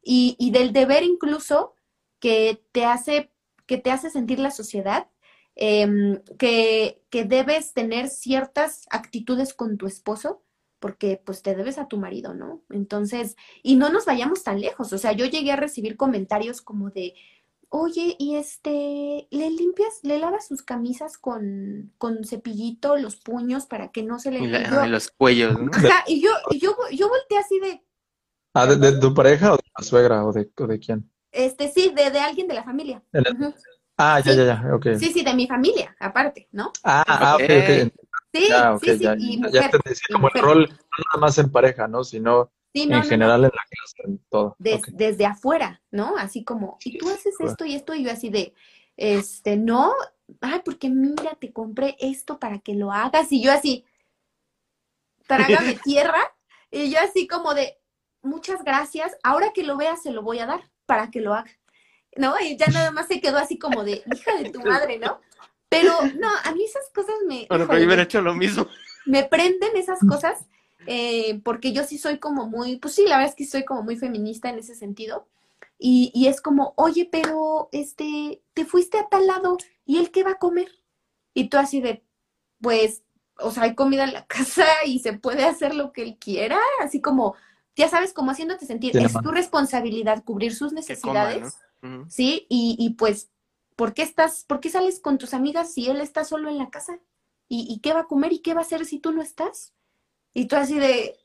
y, y del deber incluso que te hace, que te hace sentir la sociedad, em, que, que debes tener ciertas actitudes con tu esposo porque pues te debes a tu marido, ¿no? Entonces, y no nos vayamos tan lejos, o sea, yo llegué a recibir comentarios como de, oye, y este, ¿le limpias, le lavas sus camisas con, con cepillito, los puños para que no se le... Y, la- y yo- y los cuellos, ¿no? Ajá, y yo, y yo, yo volteé así de, Ah, ¿de, de tu pareja o de la suegra o de, o de quién? este, sí, de, de alguien de la familia. El-. Ah, ya, Sí. ya, ya, ok. Sí, sí, de mi familia, aparte, ¿no? Ah, ah, ok, Ok. Sí, Ya, sí, sí, ya, y ya, mujer. ya. Sí, y como el mujer. rol, no nada más en pareja, ¿no? Sino Sí, no, en no, no. general en la clase, en todo. des- desde afuera, ¿no? Así como, y tú haces esto y esto, y yo así de, este, no, ay, porque mira, te compré esto para que lo hagas, y yo así, trágame tierra, y yo así como de, muchas gracias, ahora que lo veas se lo voy a dar para que lo haga, ¿no? Y ya nada más se quedó así como de, hija de tu madre, ¿no? Pero no, a mí esas cosas me, Bueno, pero yo hubiera hecho lo mismo. me prenden esas cosas, eh, porque yo sí soy como muy, pues sí, la verdad es que soy como muy feminista en ese sentido. Y, y es como, oye, pero este, te fuiste a tal lado, ¿y él qué va a comer? Y tú así de, pues, o sea, hay comida en la casa y se puede hacer lo que él quiera, así como, ya sabes, como haciéndote sentir, es tu responsabilidad cubrir sus coma, necesidades. ¿Sí? Y, y pues, ¿por qué estás, por qué sales con tus amigas si él está solo en la casa? ¿Y, qué va a comer y qué va a hacer si tú no estás? Y tú así de,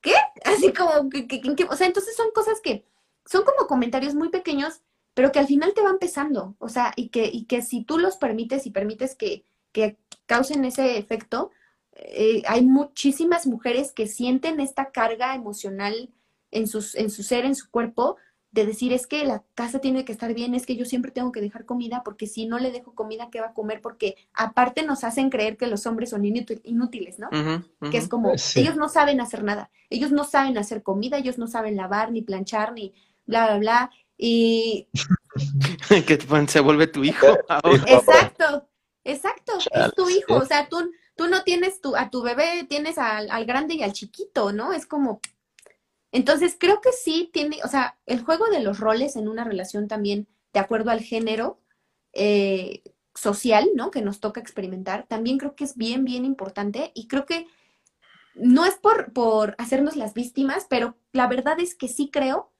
¿qué? Así como, que- o sea, entonces son cosas que, son como comentarios muy pequeños, pero que al final te van pesando, o sea, y que, y que si tú los permites y permites que, que causen ese efecto, eh, hay muchísimas mujeres que sienten esta carga emocional en, sus, en su ser, en su cuerpo, de decir es que la casa tiene que estar bien, es que yo siempre tengo que dejar comida, porque si no le dejo comida, ¿qué va a comer? Porque aparte nos hacen creer que los hombres son inútil- inútiles, ¿no? Que es como, Sí. ellos no saben hacer nada, ellos no saben hacer comida, ellos no saben lavar, ni planchar, ni bla, bla, bla. Y que se vuelve tu hijo. ahora. Exacto, exacto, es tu hijo, o sea, tú, tú no tienes tu, a tu bebé, tienes al, al grande y al chiquito, ¿no? Es como, entonces creo que sí tiene, o sea, el juego de los roles en una relación también, de acuerdo al género eh, social, ¿no? Que nos toca experimentar, también creo que es bien, bien importante y creo que no es por, por hacernos las víctimas, pero la verdad es que sí creo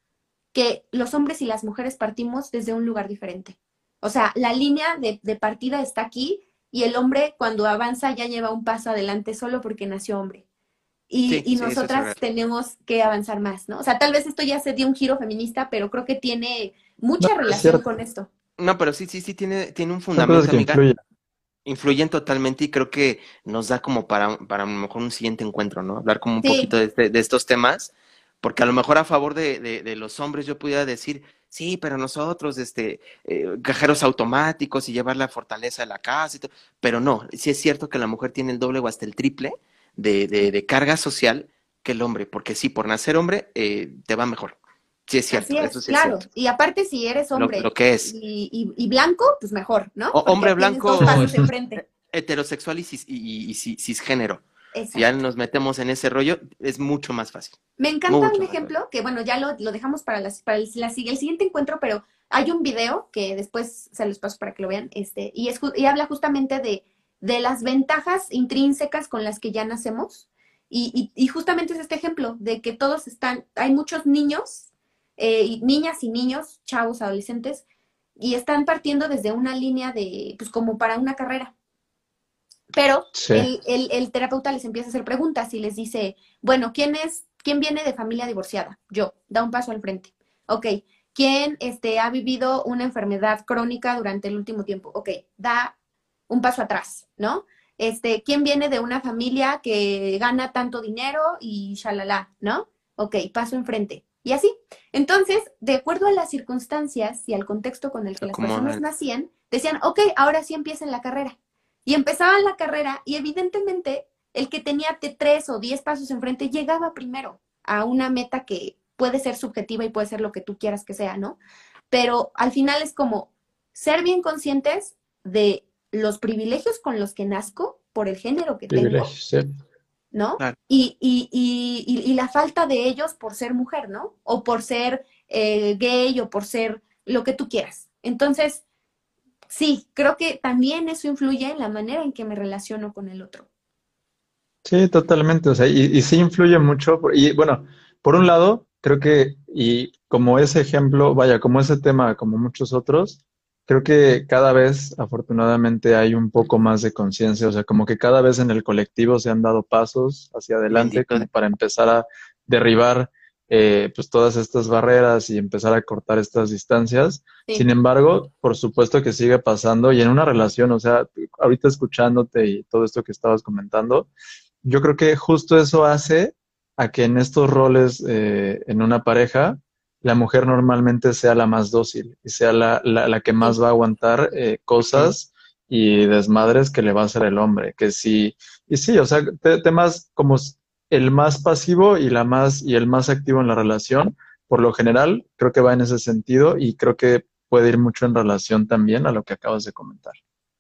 que los hombres y las mujeres partimos desde un lugar diferente. O sea, la línea de, de partida está aquí y el hombre cuando avanza ya lleva un paso adelante solo porque nació hombre. Y, Sí, y sí, eso es nosotras tenemos que avanzar más, ¿no? O sea, tal vez esto ya se dio un giro feminista, pero creo que tiene mucha No, relación con esto. No, pero sí, sí, sí, tiene, tiene un fundamento, amiga. influyen. Influyen totalmente y creo que nos da como para, para a lo mejor un siguiente encuentro, ¿no? Hablar como un Sí. poquito de, este- de estos temas, porque a lo mejor a favor de, de- de los hombres yo pudiera decir, sí, pero nosotros, este, eh, cajeros automáticos y llevar la fortaleza de la casa y todo, pero no, sí es cierto que la mujer tiene el doble o hasta el triple de, de- de carga social que el hombre, porque sí, por nacer hombre eh, te va mejor. Sí es cierto, Así es, eso sí es claro. cierto. Y aparte, si eres Lo- hombre lo que es. y, y- y blanco, pues mejor, ¿no? O- hombre blanco- dos pasos enfrente. Heterosexual y, cis- y, y- y cis- cisgénero. Si ya nos metemos en ese rollo, es mucho más fácil. Me encanta Mucho un ejemplo que, bueno, ya lo, lo dejamos para, las, para el, la sig- el siguiente encuentro, pero hay un video que después se los paso para que lo vean, este, y, es, y habla justamente de, de las ventajas intrínsecas con las que ya nacemos. Y, y- y justamente es este ejemplo de que todos están, hay muchos niños, eh, y niñas y niños, chavos, adolescentes, y están partiendo desde una línea de, pues como para una carrera. Pero Sí. el, el- el terapeuta les empieza a hacer preguntas y les dice, bueno, ¿quién es, quién viene de familia divorciada? Yo, da un paso al frente. Ok, ¿quién este, ha vivido una enfermedad crónica durante el último tiempo? Ok, da un paso atrás, ¿no? Este, ¿quién viene de una familia que gana tanto dinero y shalala, ¿no? Ok, paso enfrente. Y así. Entonces, de acuerdo a las circunstancias y al contexto con el que las personas nacían, decían, ok, ahora sí empiecen la carrera. Y empezaban la carrera y evidentemente el que tenía te- tres o diez pasos enfrente llegaba primero a una meta que puede ser subjetiva y puede ser lo que tú quieras que sea, ¿no? Pero al final es como ser bien conscientes de los privilegios con los que nazco por el género que tengo, Privilegios, sí. ¿no? Claro. Y, y, y, y, y la falta de ellos por ser mujer, ¿no? O por ser eh, gay o por ser lo que tú quieras. Entonces, sí, creo que también eso influye en la manera en que me relaciono con el otro. Sí, totalmente. O sea, y, y sí influye mucho. por- y bueno, por un lado, creo que, y como ese ejemplo, vaya, como ese tema, como muchos otros, creo que cada vez, afortunadamente, hay un poco más de conciencia, o sea, como que cada vez en el colectivo se han dado pasos hacia adelante como para empezar a derribar eh, pues todas estas barreras y empezar a cortar estas distancias. Sin embargo, por supuesto que sigue pasando y en una relación, o sea, ahorita escuchándote y todo esto que estabas comentando, yo creo que justo eso hace a que en estos roles eh, en una pareja, la mujer normalmente sea la más dócil y sea la, la, que más va a aguantar eh, cosas y desmadres que le va a hacer el hombre. Que sí, y sí, o sea, temas como el más pasivo y la más y el más activo en la relación, por lo general, creo que va en ese sentido y creo que puede ir mucho en relación también a lo que acabas de comentar.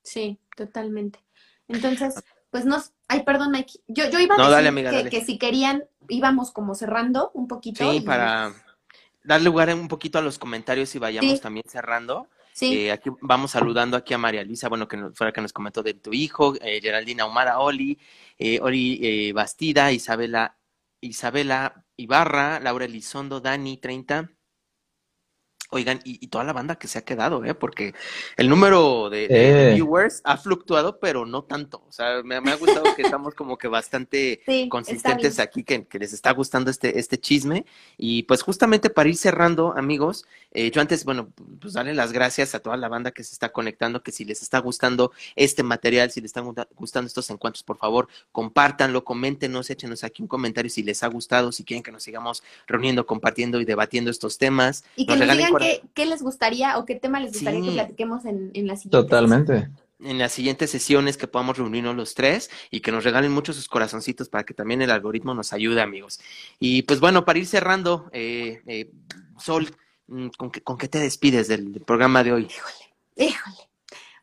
Sí, totalmente. Entonces, pues nos, ay, perdón, Mike, yo, yo iba a decir que, si querían, íbamos como cerrando un poquito. Sí, para dar lugar un poquito a los comentarios y vayamos también cerrando. Sí. Eh, aquí vamos saludando aquí a María Luisa, bueno, que fuera que nos comentó de tu hijo, eh, Geraldina Humara Oli, eh, Oli eh, Bastida, Isabela, Isabela Ibarra, Laura Elizondo, Dani 30, Oigan, y, toda la banda que se ha quedado, ¿eh? Porque el número de, eh. viewers ha fluctuado, pero no tanto. O sea, me, ha gustado que estamos como que bastante consistentes aquí, que, les está gustando este, este chisme. Y pues justamente para ir cerrando, amigos, eh, yo antes, bueno, pues darle las gracias a toda la banda que se está conectando, que si les está gustando este material, si les están gustando estos encuentros, por favor, compártanlo, coméntenos, échenos aquí un comentario si les ha gustado, si quieren que nos sigamos reuniendo, compartiendo y debatiendo estos temas. Y que nos, regalen qué, les gustaría o qué tema les gustaría que platiquemos en, en la siguiente. Totalmente. En las siguientes sesiones que podamos reunirnos los tres y que nos regalen muchos sus corazoncitos para que también el algoritmo nos ayude, amigos. Y pues bueno, para ir cerrando, eh, eh, Sol, mm, ¿con qué, ¿con qué te despides del, programa de hoy? Híjole, híjole.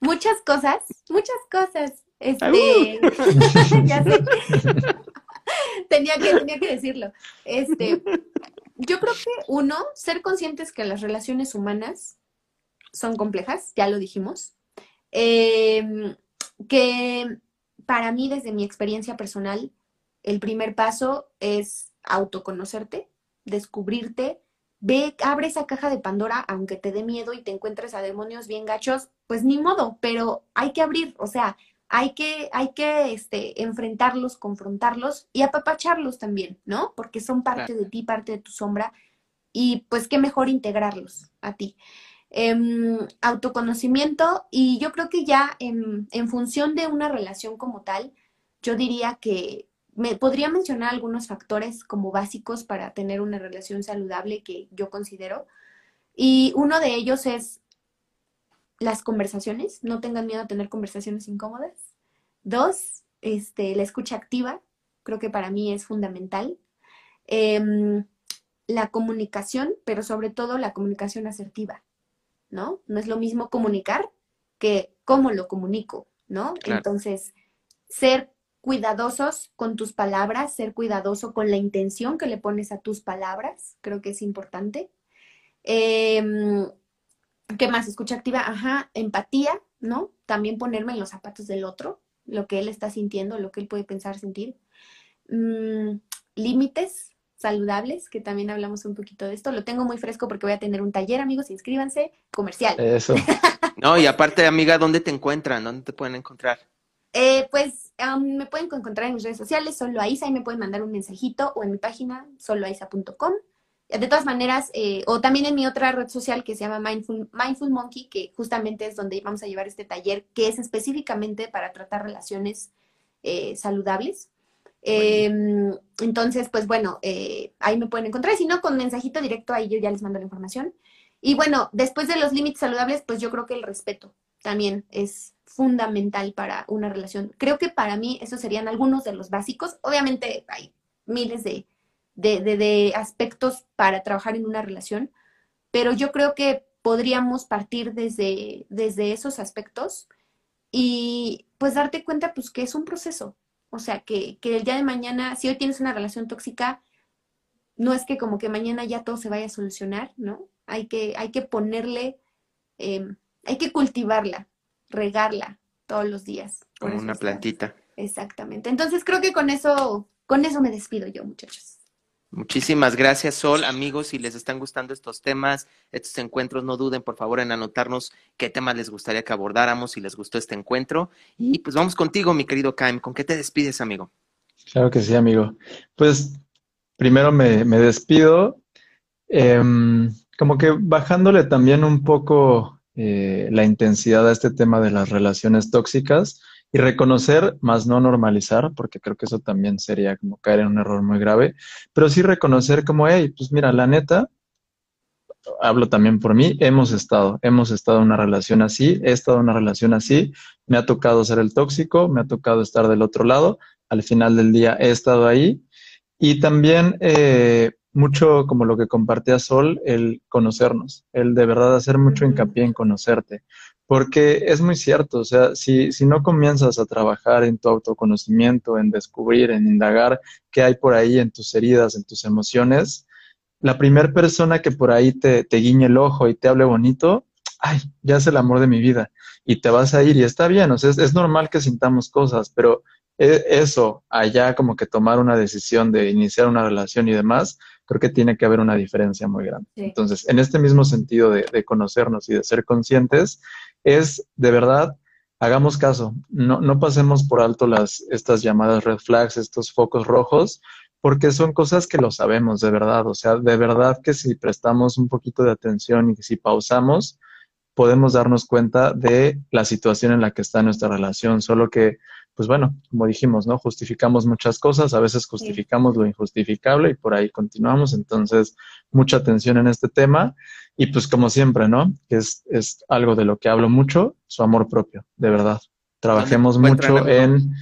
Muchas cosas, muchas cosas. Este, ya sé. tenía que, tenía que decirlo. Este, yo creo que uno, ser conscientes que las relaciones humanas son complejas, ya lo dijimos. Em, que para mí, desde mi experiencia personal, el primer paso es autoconocerte, descubrirte, ve, abre esa caja de Pandora, aunque te dé miedo y te encuentres a demonios bien gachos, pues ni modo, pero hay que abrir, o sea, hay que, hay que este, enfrentarlos, confrontarlos y apapacharlos también, ¿no? Porque son parte de ti, parte de tu sombra, y pues qué mejor integrarlos a ti. Em, autoconocimiento, y yo creo que ya en, en, función de una relación como tal, yo diría que me podría mencionar algunos factores como básicos para tener una relación saludable que yo considero. Y uno de ellos es las conversaciones, no tengan miedo a tener conversaciones incómodas. Dos, este, la escucha activa, creo que para mí es fundamental. Em, la comunicación, pero sobre todo la comunicación asertiva, ¿no? No es lo mismo comunicar que cómo lo comunico, ¿no? Entonces, ser cuidadosos con tus palabras, ser cuidadoso con la intención que le pones a tus palabras, creo que es importante. Eh, ¿Qué más? Escucha activa, ajá, empatía, ¿no? También ponerme en los zapatos del otro, lo que él está sintiendo, lo que él puede pensar, sentir. Mm, límites saludables, que también hablamos un poquito de esto. Lo tengo muy fresco porque voy a tener un taller, amigos, inscríbanse, comercial. Eso. no, y aparte, amiga, ¿dónde te encuentran? ¿Dónde te pueden encontrar? Eh, pues me pueden encontrar en mis redes sociales, solo Aisa, y me pueden mandar un mensajito o en mi página, soloaisa.com. De todas maneras, eh, o también en mi otra red social que se llama Mindful, Mindful Monkey, que justamente es donde vamos a llevar este taller, que es específicamente para tratar relaciones eh, saludables. Em, entonces, pues bueno, eh, ahí me pueden encontrar. Si no, con mensajito directo, ahí yo ya les mando la información. Y bueno, después de los límites saludables, pues yo creo que el respeto también es fundamental para una relación. Creo que para mí esos serían algunos de los básicos. Obviamente hay miles de, de, aspectos para trabajar en una relación, pero yo creo que podríamos partir desde, desde esos aspectos y pues darte cuenta pues que es un proceso. O sea, que, el día de mañana, si hoy tienes una relación tóxica, no es que como que mañana ya todo se vaya a solucionar, ¿no? Hay que, hay que ponerle, em, hay que cultivarla, regarla todos los días. Como una plantita. Exactamente. Entonces creo que con eso, con eso me despido yo, muchachos. Muchísimas gracias, Sol. Amigos, si les están gustando estos temas, estos encuentros, no duden, por favor, en anotarnos qué temas les gustaría que abordáramos, si les gustó este encuentro. Y pues vamos contigo, mi querido Kaim. ¿Con qué te despides, amigo? Claro que sí, amigo. Pues primero me, despido, em, como que bajándole también un poco eh, la intensidad a este tema de las relaciones tóxicas y reconocer, más no normalizar, porque creo que eso también sería como caer en un error muy grave, pero sí reconocer como, hey, pues mira, la neta, hablo también por mí, hemos estado, hemos estado en una relación así, he estado en una relación así, me ha tocado ser el tóxico, me ha tocado estar del otro lado, al final del día he estado ahí y también eh, mucho como lo que compartía Sol, el conocernos, el de verdad hacer mucho hincapié en conocerte, porque es muy cierto, o sea, si, si no comienzas a trabajar en tu autoconocimiento, en descubrir, en indagar qué hay por ahí en tus heridas, en tus emociones, la primera persona que por ahí te, te guiñe el ojo y te hable bonito, ay, ya es el amor de mi vida. Y te vas a ir y está bien, o sea, es, es normal que sintamos cosas, pero e, eso, allá como que tomar una decisión de iniciar una relación y demás, creo que tiene que haber una diferencia muy grande. Entonces, en este mismo sentido de, de, conocernos y de ser conscientes, es de verdad, hagamos caso, no, no pasemos por alto las, estas llamadas red flags, estos focos rojos, porque son cosas que lo sabemos de verdad, o sea, de verdad que si prestamos un poquito de atención y si pausamos, podemos darnos cuenta de la situación en la que está nuestra relación, solo que pues bueno, como dijimos, ¿no? Justificamos muchas cosas, a veces justificamos lo injustificable y por ahí continuamos. Entonces, mucha atención en este tema. Y pues como siempre, ¿no? Que es, es algo de lo que hablo mucho, su amor propio, de verdad. Trabajemos mucho en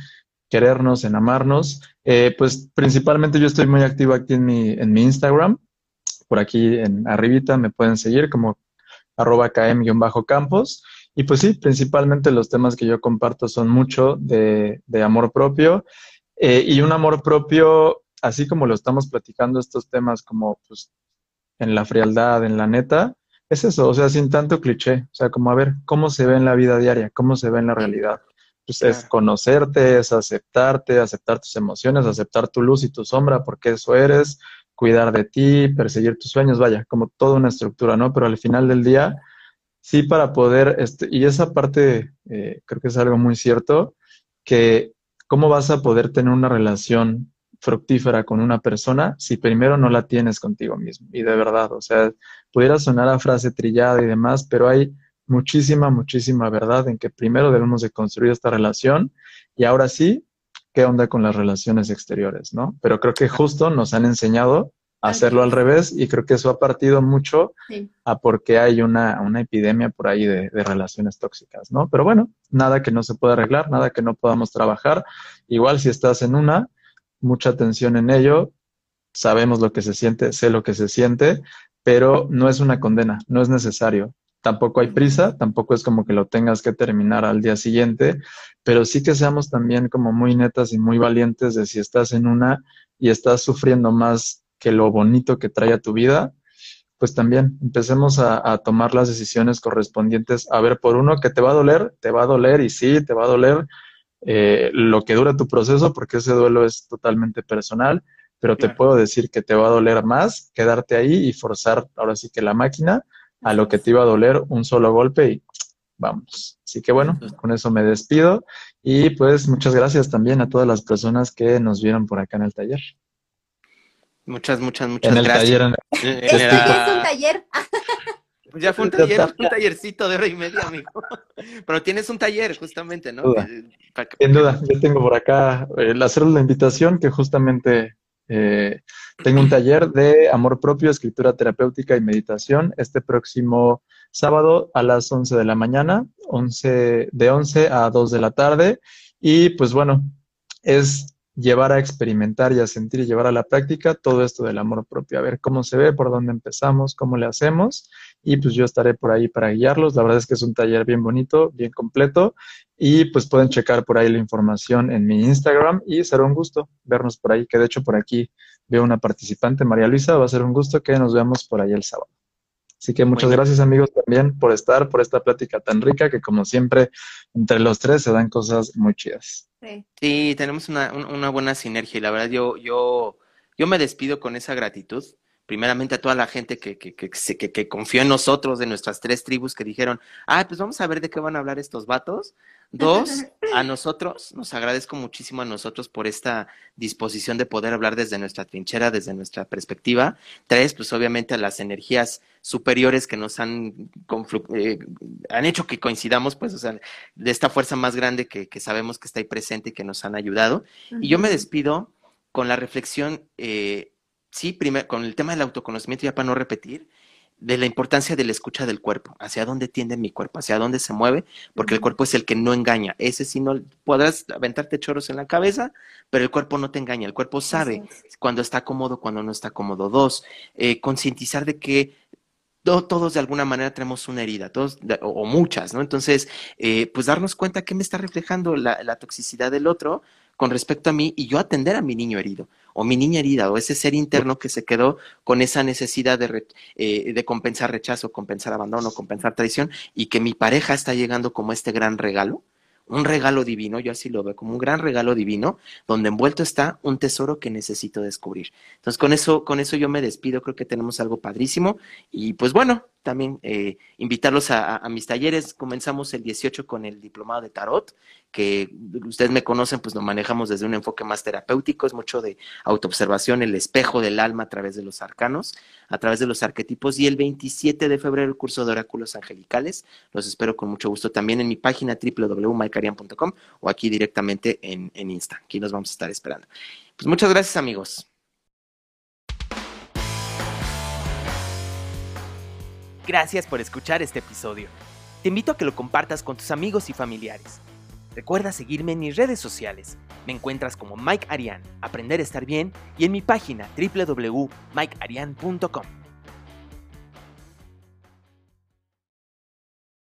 querernos, en amarnos. Eh, pues principalmente yo estoy muy activo aquí en mi, en mi Instagram. Por aquí en arribita me pueden seguir como arroba km-campos. Y pues sí, principalmente los temas que yo comparto son mucho de, amor propio eh, y un amor propio, así como lo estamos platicando estos temas como pues en la frialdad, en la neta, es eso, o sea, sin tanto cliché, o sea, como a ver cómo se ve en la vida diaria, cómo se ve en la realidad. Pues es conocerte, es aceptarte, aceptar tus emociones, aceptar tu luz y tu sombra, porque eso eres, cuidar de ti, perseguir tus sueños, vaya, como toda una estructura, ¿no? Pero al final del día, sí para poder, este, y esa parte eh, creo que es algo muy cierto, que cómo vas a poder tener una relación fructífera con una persona si primero no la tienes contigo mismo. Y de verdad, o sea, pudiera sonar a frase trillada y demás, pero hay muchísima, muchísima verdad en que primero debemos de construir esta relación y ahora sí, ¿qué onda con las relaciones exteriores, no? Pero creo que justo nos han enseñado hacerlo al revés y creo que eso ha partido mucho a porque hay una, una epidemia por ahí de, relaciones tóxicas, ¿no? Pero bueno, nada que no se pueda arreglar, nada que no podamos trabajar. Igual si estás en una, mucha atención en ello, sabemos lo que se siente, sé lo que se siente, pero no es una condena, no es necesario. Tampoco hay prisa, tampoco es como que lo tengas que terminar al día siguiente, pero sí que seamos también como muy netas y muy valientes de si estás en una y estás sufriendo más que lo bonito que trae a tu vida, pues también empecemos a, tomar las decisiones correspondientes. A ver, por uno que te va a doler, te va a doler y sí, te va a doler eh, lo que dura tu proceso, porque ese duelo es totalmente personal, pero te puedo decir que te va a doler más quedarte ahí y forzar ahora sí que la máquina a lo que te iba a doler un solo golpe y vamos. Así que bueno, con eso me despido y pues muchas gracias también a todas las personas que nos vieron por acá en el taller. Muchas, muchas, muchas en el gracias. Taller, en... Es, un taller. Ya fue un taller, un tallercito de hora y media, amigo. Pero tienes un taller, justamente, ¿no? Sin duda, yo tengo por acá el hacer la invitación que justamente eh, tengo un taller de amor propio, escritura terapéutica y meditación este próximo sábado a las 11 de la mañana, 11, de 11 a 2 de la tarde. Y pues bueno, es llevar a experimentar y a sentir y llevar a la práctica todo esto del amor propio, a ver cómo se ve, por dónde empezamos, cómo le hacemos y pues yo estaré por ahí para guiarlos. La verdad es que es un taller bien bonito, bien completo y pues pueden checar por ahí la información en mi Instagram y será un gusto vernos por ahí, que de hecho por aquí veo una participante, María Luisa, va a ser un gusto que nos veamos por ahí el sábado. Así que muchas gracias amigos también por estar, por esta plática tan rica que como siempre entre los tres se dan cosas muy chidas. Sí, tenemos una, una, buena sinergia y la verdad yo, yo, yo me despido con esa gratitud primeramente a toda la gente que, que, que, que, confió en nosotros, de nuestras tres tribus, que dijeron, ah, pues vamos a ver de qué van a hablar estos vatos. Dos, a nosotros, nos agradezco muchísimo a nosotros por esta disposición de poder hablar desde nuestra trinchera, desde nuestra perspectiva. Tres, pues obviamente a las energías superiores que nos han, eh, han hecho que coincidamos, pues, o sea, de esta fuerza más grande que, sabemos que está ahí presente y que nos han ayudado. Y yo me despido con la reflexión eh, sí, primero, con el tema del autoconocimiento, ya para no repetir, de la importancia de la escucha del cuerpo, hacia dónde tiende mi cuerpo, hacia dónde se mueve, porque el cuerpo es el que no engaña. Ese sí no podrás aventarte choros en la cabeza, pero el cuerpo no te engaña. El cuerpo sabe cuando está cómodo, cuando no está cómodo. Dos, eh, concientizar de que todos de alguna manera tenemos una herida, todos o, muchas, ¿no? Entonces, eh, pues darnos cuenta que me está reflejando la, toxicidad del otro con respecto a mí y yo atender a mi niño herido o mi niña herida o ese ser interno que se quedó con esa necesidad de, eh, de compensar rechazo, compensar abandono, compensar traición y que mi pareja está llegando como este gran regalo un regalo divino, yo así lo veo, como un gran regalo divino, donde envuelto está un tesoro que necesito descubrir. Entonces, con eso, con eso yo me despido, creo que tenemos algo padrísimo. Y pues bueno, también eh, invitarlos a, mis talleres. Comenzamos el 18 con el diplomado de tarot, que ustedes me conocen, pues lo manejamos desde un enfoque más terapéutico, es mucho de autoobservación, el espejo del alma a través de los arcanos, a través de los arquetipos. Y el 27 de febrero el curso de oráculos angelicales. Los espero con mucho gusto también en mi página www.maicarian.com o aquí directamente en, en Insta. Aquí nos vamos a estar esperando. Pues muchas gracias amigos. Gracias por escuchar este episodio. Te invito a que lo compartas con tus amigos y familiares. Recuerda seguirme en mis redes sociales. Me encuentras como Mike Arian, Aprender a Estar Bien, y en mi página www.mikearian.com.